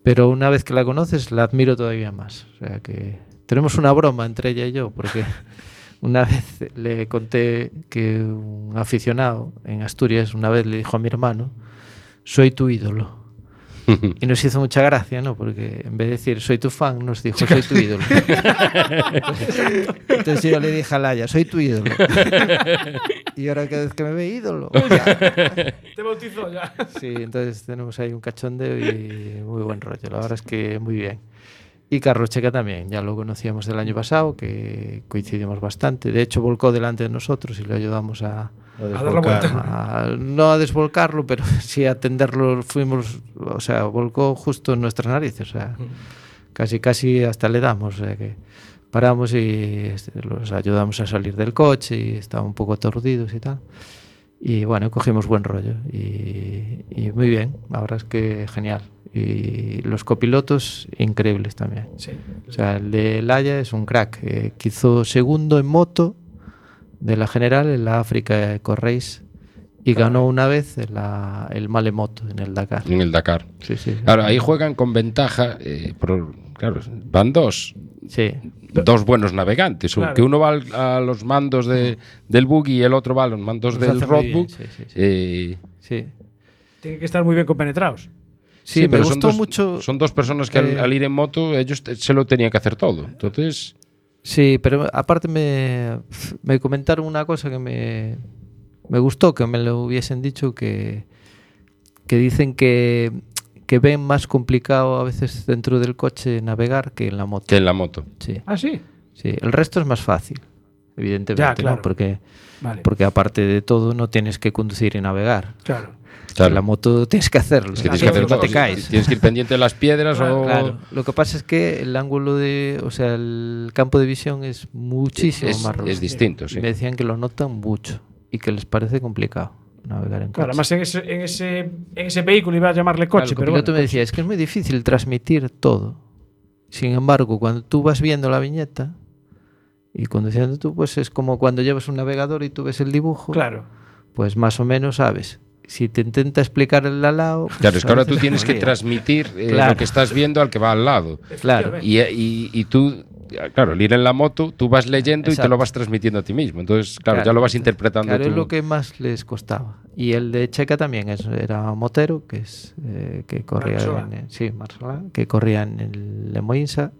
Pero una vez que la conoces la admiro todavía más. O sea que tenemos una broma entre ella y yo porque (laughs) una vez le conté que un aficionado en Asturias una vez le dijo a mi hermano, soy tu ídolo. (laughs) Y nos hizo mucha gracia, ¿no? Porque en vez de decir soy tu fan, nos dijo soy tu ídolo. (laughs) Entonces yo le dije a Laia, soy tu ídolo. y ahora cada vez que me ve ídolo. ya. (laughs) Te bautizó ya. Sí, entonces tenemos ahí un cachondeo y muy buen rollo. La verdad es que muy bien. Y Carlos Checa también, ya lo conocíamos del año pasado, que coincidimos bastante. De hecho, volcó delante de nosotros y le ayudamos a, A la a- no a desvolcarlo, pero (laughs) sí a atenderlo. Fuimos, o sea, volcó justo en nuestras narices. O sea, casi, casi hasta le damos. O sea, que paramos y este, los ayudamos a salir del coche y estaban un poco aturdidos y tal. Y bueno, cogimos buen rollo y, y muy bien, la verdad es que genial. Y los copilotos increíbles también. Sí. O sea, el de Laia es un crack, eh, que hizo segundo en moto de la general en la África Eco Race y ganó una vez en la- el Malemoto en el Dakar. En el Dakar. Sí, sí. sí. Claro, ahí juegan con ventaja. eh, por- claro, van dos. Sí, Dos buenos navegantes. Claro. Que uno va al- a los mandos de, del buggy y el otro va a los mandos del roadbook. bien, sí, sí, sí. Eh, sí. Tienen que estar muy bien compenetrados. Sí, me pero son gustó dos- mucho. Son dos personas que al, eh, al ir en moto ellos te- se lo tenían que hacer todo. Entonces, Sí, pero aparte me, me comentaron una cosa que me, me gustó, que me lo hubiesen dicho, que, que dicen que, que ven más complicado a veces dentro del coche navegar que en la moto. que en la moto. Sí, Ah, sí. sí. El resto es más fácil, evidentemente, Ya, claro. ¿no? Porque, Vale. porque aparte de todo no tienes que conducir y navegar. Claro. Claro. En la moto tienes que hacerlo. Es que tienes que hacer no todo. te caes. Tienes que ir pendiente de las piedras (laughs) Claro, o. Claro, lo que pasa es que el ángulo de, o sea, el campo de visión es muchísimo Es, más reducido. es distinto, Y sí. me decían que lo notan mucho y que les parece complicado navegar en Claro, coche. además en ese, en ese, en ese vehículo iba a llamarle Claro, coche, el pero bueno, me decía, es que es muy difícil transmitir todo. Sin embargo, cuando tú vas viendo la viñeta y conduciendo tú, pues es como cuando llevas un navegador y tú ves el dibujo, Claro. pues más o menos sabes. Si te intenta explicar el al lado... pues Claro, es que ahora tú tienes que transmitir eh, Claro. lo que estás viendo al que va al lado. Claro. Y, y- y tú, claro, al ir en la moto, tú vas leyendo y te lo vas transmitiendo a ti mismo. Entonces, claro, Claro, ya lo vas interpretando Claro, tú. es lo que más les costaba. Y el de Checa también es- era motero, que es eh, que corría en, el- sí, Marsola, que corría en el Lemoinsa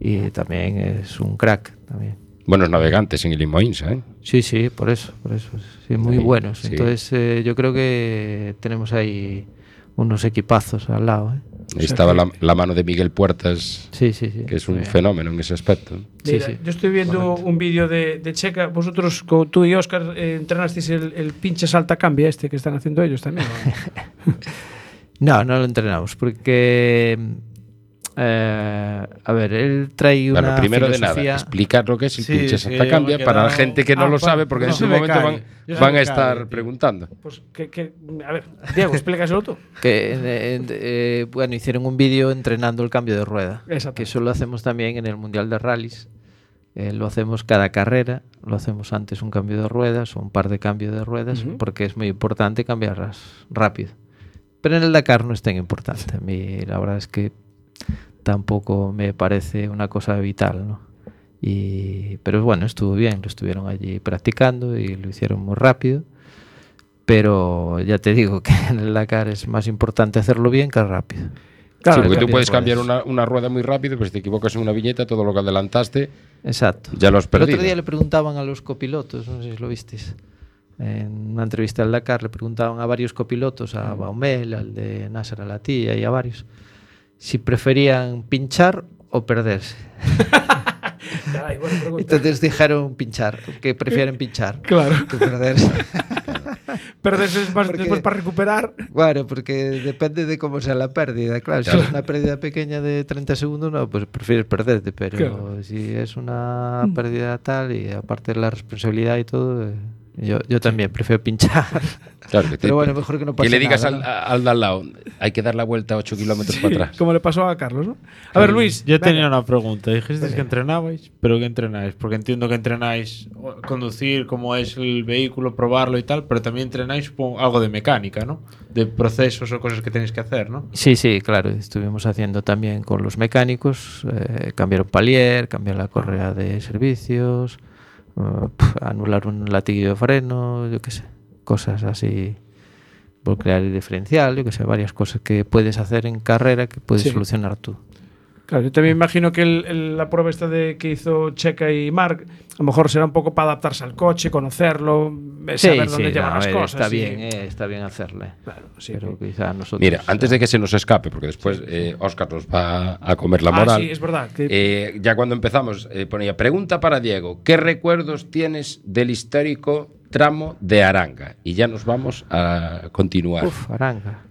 y también es un crack también. Buenos navegantes en el Imoinsa, ¿eh? Sí, sí, por eso, por eso. Sí, muy Sí, buenos. sí. Entonces eh, yo creo que tenemos ahí unos equipazos al lado. ¿eh? Ahí estaba la, la mano de Miguel Puertas, Sí, sí, sí. que es un fenómeno en ese aspecto. Sí, Mira, sí. Yo estoy viendo un vídeo de, de Checa. Vosotros, tú y Oscar, eh, entrenasteis el, el pinche salta cambia este que están haciendo ellos también. ¿no? (laughs) No, no lo entrenamos porque... eh, a ver, él trae una Bueno, primero de nada, explicar lo que es el Sí, pinche sí, Santa Cambia para la gente que no Ah, lo pa- sabe, porque en no me momento cae. van, a estar preguntando. Pues que, que- a ver, Diego, explícaselo tú. (laughs) Que, eh, eh, bueno, hicieron un vídeo entrenando el cambio de rueda. Exacto. Que eso lo hacemos también en el Mundial de Rallys. Eh, lo hacemos cada carrera. Lo hacemos antes un cambio de ruedas o un par de cambios de ruedas porque es muy importante cambiarlas rápido. Pero en el Dakar no es tan importante. A mí la verdad es que tampoco me parece una cosa vital, ¿no? Y, pero bueno, estuvo bien, lo estuvieron allí practicando y lo hicieron muy rápido. Pero ya te digo que en el Dakar es más importante hacerlo bien que rápido. Claro, sí, porque tú puedes cambiar una, una rueda muy rápido, pero si te equivocas en una viñeta, todo lo que adelantaste Exacto. ya lo has El perdido. otro día le preguntaban a los copilotos, no sé si lo visteis, en una entrevista al Dakar le preguntaban a varios copilotos, a Baumel, al de Nasser Alatilla y a varios, si preferían pinchar o perderse. (laughs) Caray. Entonces dijeron pinchar, que prefieren pinchar (laughs) Claro. que perderse. (laughs) Perderse después, Porque- después para recuperar. Bueno, porque depende de cómo sea la pérdida. Claro, si es una pérdida pequeña de 30 segundos, no, pues prefieres perderte. Pero Claro. si es una pérdida tal y aparte de la responsabilidad y todo, eh, yo, yo también prefiero pinchar. (laughs) Claro, que te- Pero bueno, mejor que no pase le digas nada, al, ¿no? al de al lado, hay que dar la vuelta 8 kilómetros para atrás. Como le pasó a Carlos, ¿no? A ver, Luis. Yo tenía una pregunta. Dijisteis que entrenabais, pero ¿qué entrenáis? Porque entiendo que entrenáis conducir, cómo es el vehículo, probarlo y tal, pero también entrenáis supongo, algo de mecánica, ¿no? De procesos o cosas que tenéis que hacer, ¿no? Sí, sí, claro. Estuvimos haciendo también con los mecánicos, eh, cambiar un palier, cambiar la correa de servicios, pf, anular un latiguillo de freno, yo qué sé, cosas así, crear el diferencial, yo qué sé, varias cosas que puedes hacer en carrera que puedes Sí. solucionar tú. Claro, yo también imagino que el- el- la prueba esta de que hizo Checa y Mark, a lo mejor será un poco para adaptarse al coche, conocerlo, eh, saber dónde llevan no, las ver, cosas. Está y- bien, eh, está bien hacerle. Claro, sí, pero que- quizá nosotros... Mira, antes de que se nos escape, porque después eh, Oscar nos va a comer la Ah, moral. sí, es verdad. que- Eh, ya cuando empezamos, eh, ponía pregunta para Diego: ¿Qué recuerdos tienes del histórico tramo de Aranga? Y ya nos vamos a continuar. Uf, Aranga.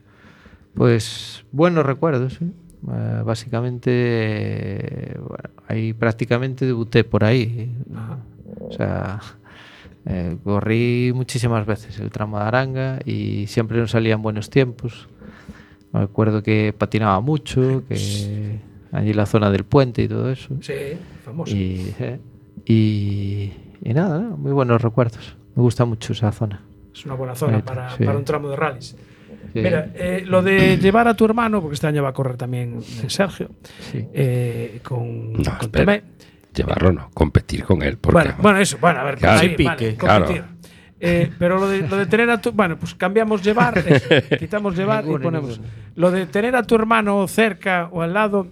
Pues buenos recuerdos. ¿eh? Eh, básicamente, bueno, ahí prácticamente debuté por ahí. O sea, eh, corrí muchísimas veces el tramo de Aranga y siempre nos salían buenos tiempos. Me acuerdo que patinaba mucho, que (laughs) allí la zona del puente y todo eso. Sí, famoso. Y, eh, y, y nada, ¿no? muy buenos recuerdos. Me gusta mucho esa zona. Es una buena zona para, sí. para un tramo de rallies. Sí. Mira, eh, lo de llevar a tu hermano, porque este año va a correr también Sergio, Sí. eh, con, No, con. Tomé. Llevarlo no, competir con él. Porque, Bueno, bueno, eso, bueno, a ver, Claro. ahí, vale, claro. competir. Eh, pero lo de, lo de tener a tu. Bueno, pues cambiamos llevar, eh, (laughs) quitamos llevar y ponemos. Lo de tener a tu hermano cerca o al lado,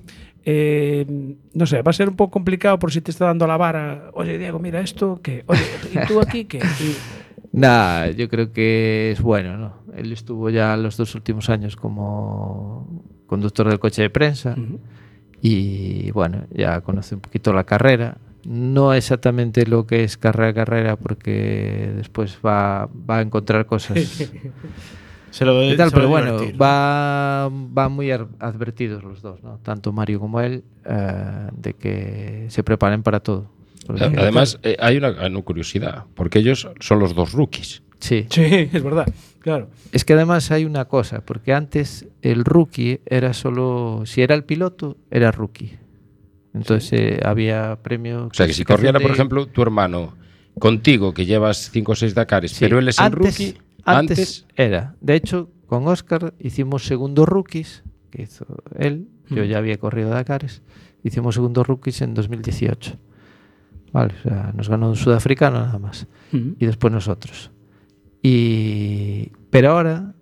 eh, no sé, va a ser un poco complicado por si te está dando la vara. Oye, Diego, mira esto, que. Oye, ¿y tú aquí qué? Y- (laughs) Nah, yo creo que es bueno, ¿no? Él estuvo ya los dos últimos años como conductor del coche de prensa y bueno, ya conoce un poquito la carrera. No exactamente lo que es carrera a carrera porque después va, va a encontrar cosas (laughs) Se lo y tal, se lo pero bueno, divertir. va, va muy advertidos los dos, ¿no? Tanto Mario como él, eh, de que se preparen para todo. Además, eh, hay una, una curiosidad, porque ellos son los dos rookies. Sí. Sí, (laughs) es verdad, claro. Es que además hay una cosa, porque antes el rookie era solo, si era el piloto, era rookie. Entonces eh, había premio. O sea, que si corriera, por ejemplo, tu hermano contigo, que llevas 5 o 6 Dakares, Sí, pero él es el rookie, Antes, antes, era. De hecho, con Oscar hicimos segundo rookies, que hizo él. Yo ya había corrido Dakares. Hicimos segundo rookies en 2018. Vale, o sea, nos ganó un sudafricano nada más. Ujú. y después nosotros. Y, pero ahora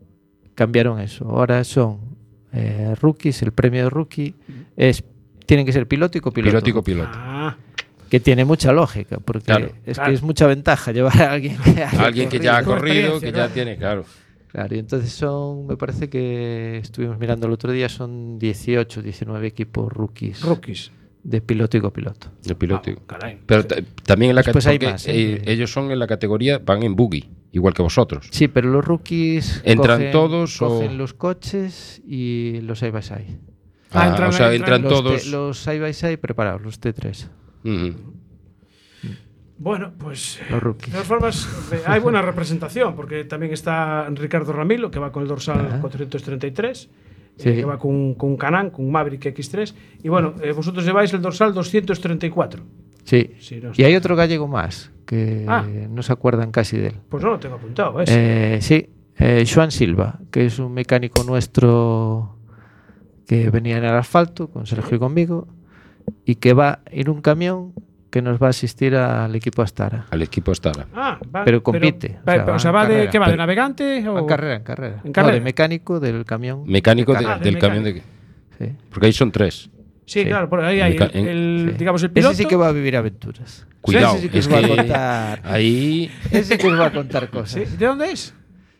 cambiaron eso. Ahora son eh, rookies, el premio de rookie es tienen que ser piloto y copiloto. piloto y copiloto. Ah, Que tiene mucha lógica, porque Claro. es Claro. que es mucha ventaja llevar a alguien que haya Alguien que ya ha corrido, que ya tiene, claro. Claro, y entonces son, me parece que estuvimos mirando el otro día, son 18, 19 equipos rookies rookies. de piloto y copiloto. El piloto. y- Ah, caray. Pero ta- también en la categoría. más, ¿eh? ellos son en la categoría, van en buggy, igual que vosotros. Sí, pero los rookies ¿Entran cogen, todos o- cogen los coches y los side by side. Ah, Ah, entran- o sea, entran entran Los, todos. T- los side by side preparados, los T3, Ujú. Bueno, pues. los De rookies. todas formas, eh, hay buena representación, porque también está Ricardo Ramilo, que va con el dorsal 433, eh, que va con, un- con un Canan, con un Maverick X3. Y bueno, eh, vosotros lleváis el dorsal 234. Sí. Sí, no Y hay otro gallego más que Ah. no se acuerdan casi de él. Pues no lo tengo apuntado. Eh, sí, eh, Joan Silva, que es un mecánico nuestro que venía en el asfalto con Sergio y conmigo y que va en un camión que nos va a asistir al equipo Astara. Al equipo Stara. Ah, va- pero compite, va- o sea, va o sea, en va de. ¿qué va? ¿De navegante? O... En carrera, en carrera. ¿En carrera? No, de mecánico del camión. Mecánico de de-. Ah, de del camión de. Sí. Porque ahí son tres. Sí, Sí. claro, por ahí hay el, en- el, Sí. digamos el piloto. Ese sí que va a vivir aventuras. Cuidado, Ese sí que es os va a que contar. ahí Ese sí que os va a contar cosas. Sí, ¿De dónde es?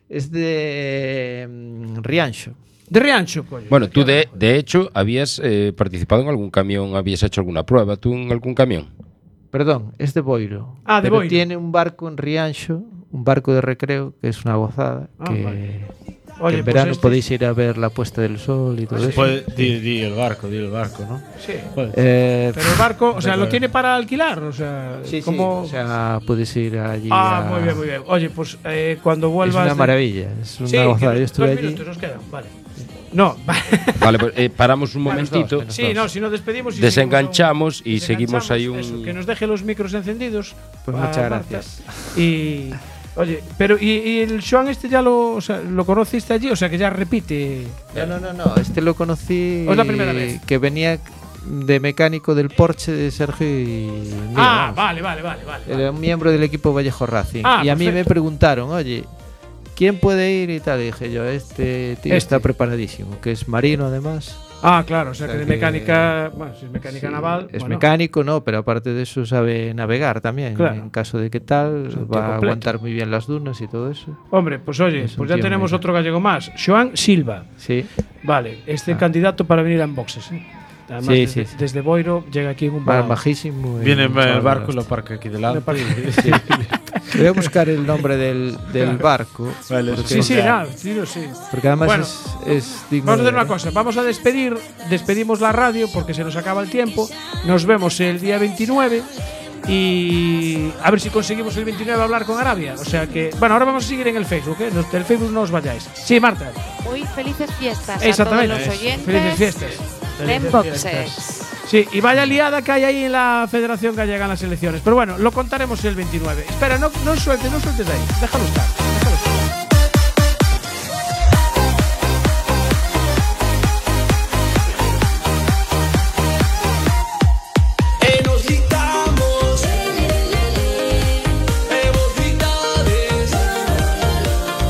Es de mm, Riancho. De Riancho, coño. Bueno, tú de, de hecho habías eh, participado en algún camión, habías hecho alguna prueba tú en algún camión. Perdón, es de Boiro. Ah, de pero Boiro. tiene un barco en Riancho, un barco de recreo, que es una gozada. Ah, que, vale. Que Oye, en pues verano este- podéis ir a ver la puesta del sol y todo eso. Puede- di, di el barco, di el barco, ¿no? Sí. Puede. Eh, Pero el barco, o sea, lo Recuerdo. tiene para alquilar, o sea, sí, sí, como... o sea, puedes ir allí. ah, a- muy bien, muy bien. Oye, pues eh, cuando Es vuelvas... una de- maravilla, es una Sí, gozada. Yo dos estuve allí. minutos nos quedan, vale. No, (laughs) Vale, pues eh, paramos un dos, momentito, sí, no, si no despedimos y desenganchamos seguimos y seguimos ahí un... eso, que nos deje los micros encendidos. Pues muchas Marta. gracias. Y (laughs) oye, pero y, y el Joan este ya lo, o sea, lo conociste allí, o sea, que ya repite. No, no, no, no. Este lo conocí. ¿O es la primera vez? Que venía de mecánico del Porsche de Sergio y. mío, ah, vamos. vale, vale, vale, vale. Era un miembro del equipo Vallejo Racing. Ah, y a mí me preguntaron, oye, ¿quién puede ir y tal? Y dije yo, este tío Este. está preparadísimo, que es marino además. Ah, claro, o sea, O sea que de que- mecánica, bueno, si es mecánica Sí, naval, Es bueno. mecánico, no, pero aparte de eso sabe navegar también. Claro. En caso de que tal, Es va a completo. aguantar muy bien las dunas y todo eso. Hombre, pues oye, Es pues ya tenemos otro gallego más, Joan Silva. Sí, Vale, este Ah. candidato para venir a Unboxes. ¿eh? Además, Sí, desde, sí, sí. desde Boiro llega aquí en un balao. bajísimo. Viene en el barco y de lo parca aquí delante. Sí. (laughs) Voy a buscar el nombre del, del barco. Vale, porque, Sí, sí, nada, sí, no, sí. porque además Bueno, es, es digno Vamos a hacer una cosa, vamos a despedir, despedimos la radio porque se nos acaba el tiempo. Nos vemos el día 29 y a ver si conseguimos el 29 hablar con Arabia. O sea que, bueno, ahora vamos a seguir en el Facebook, ¿eh? Del Facebook no os vayáis. Sí, Marta. Muy felices fiestas Exactamente. a todos los oyentes. Felices fiestas. Felices fiestas. Sí, y vaya liada que hay ahí en la Federación Gallega en las elecciones. Pero bueno, lo contaremos el 29. Espera, no, no sueltes, no sueltes ahí. Déjalo estar.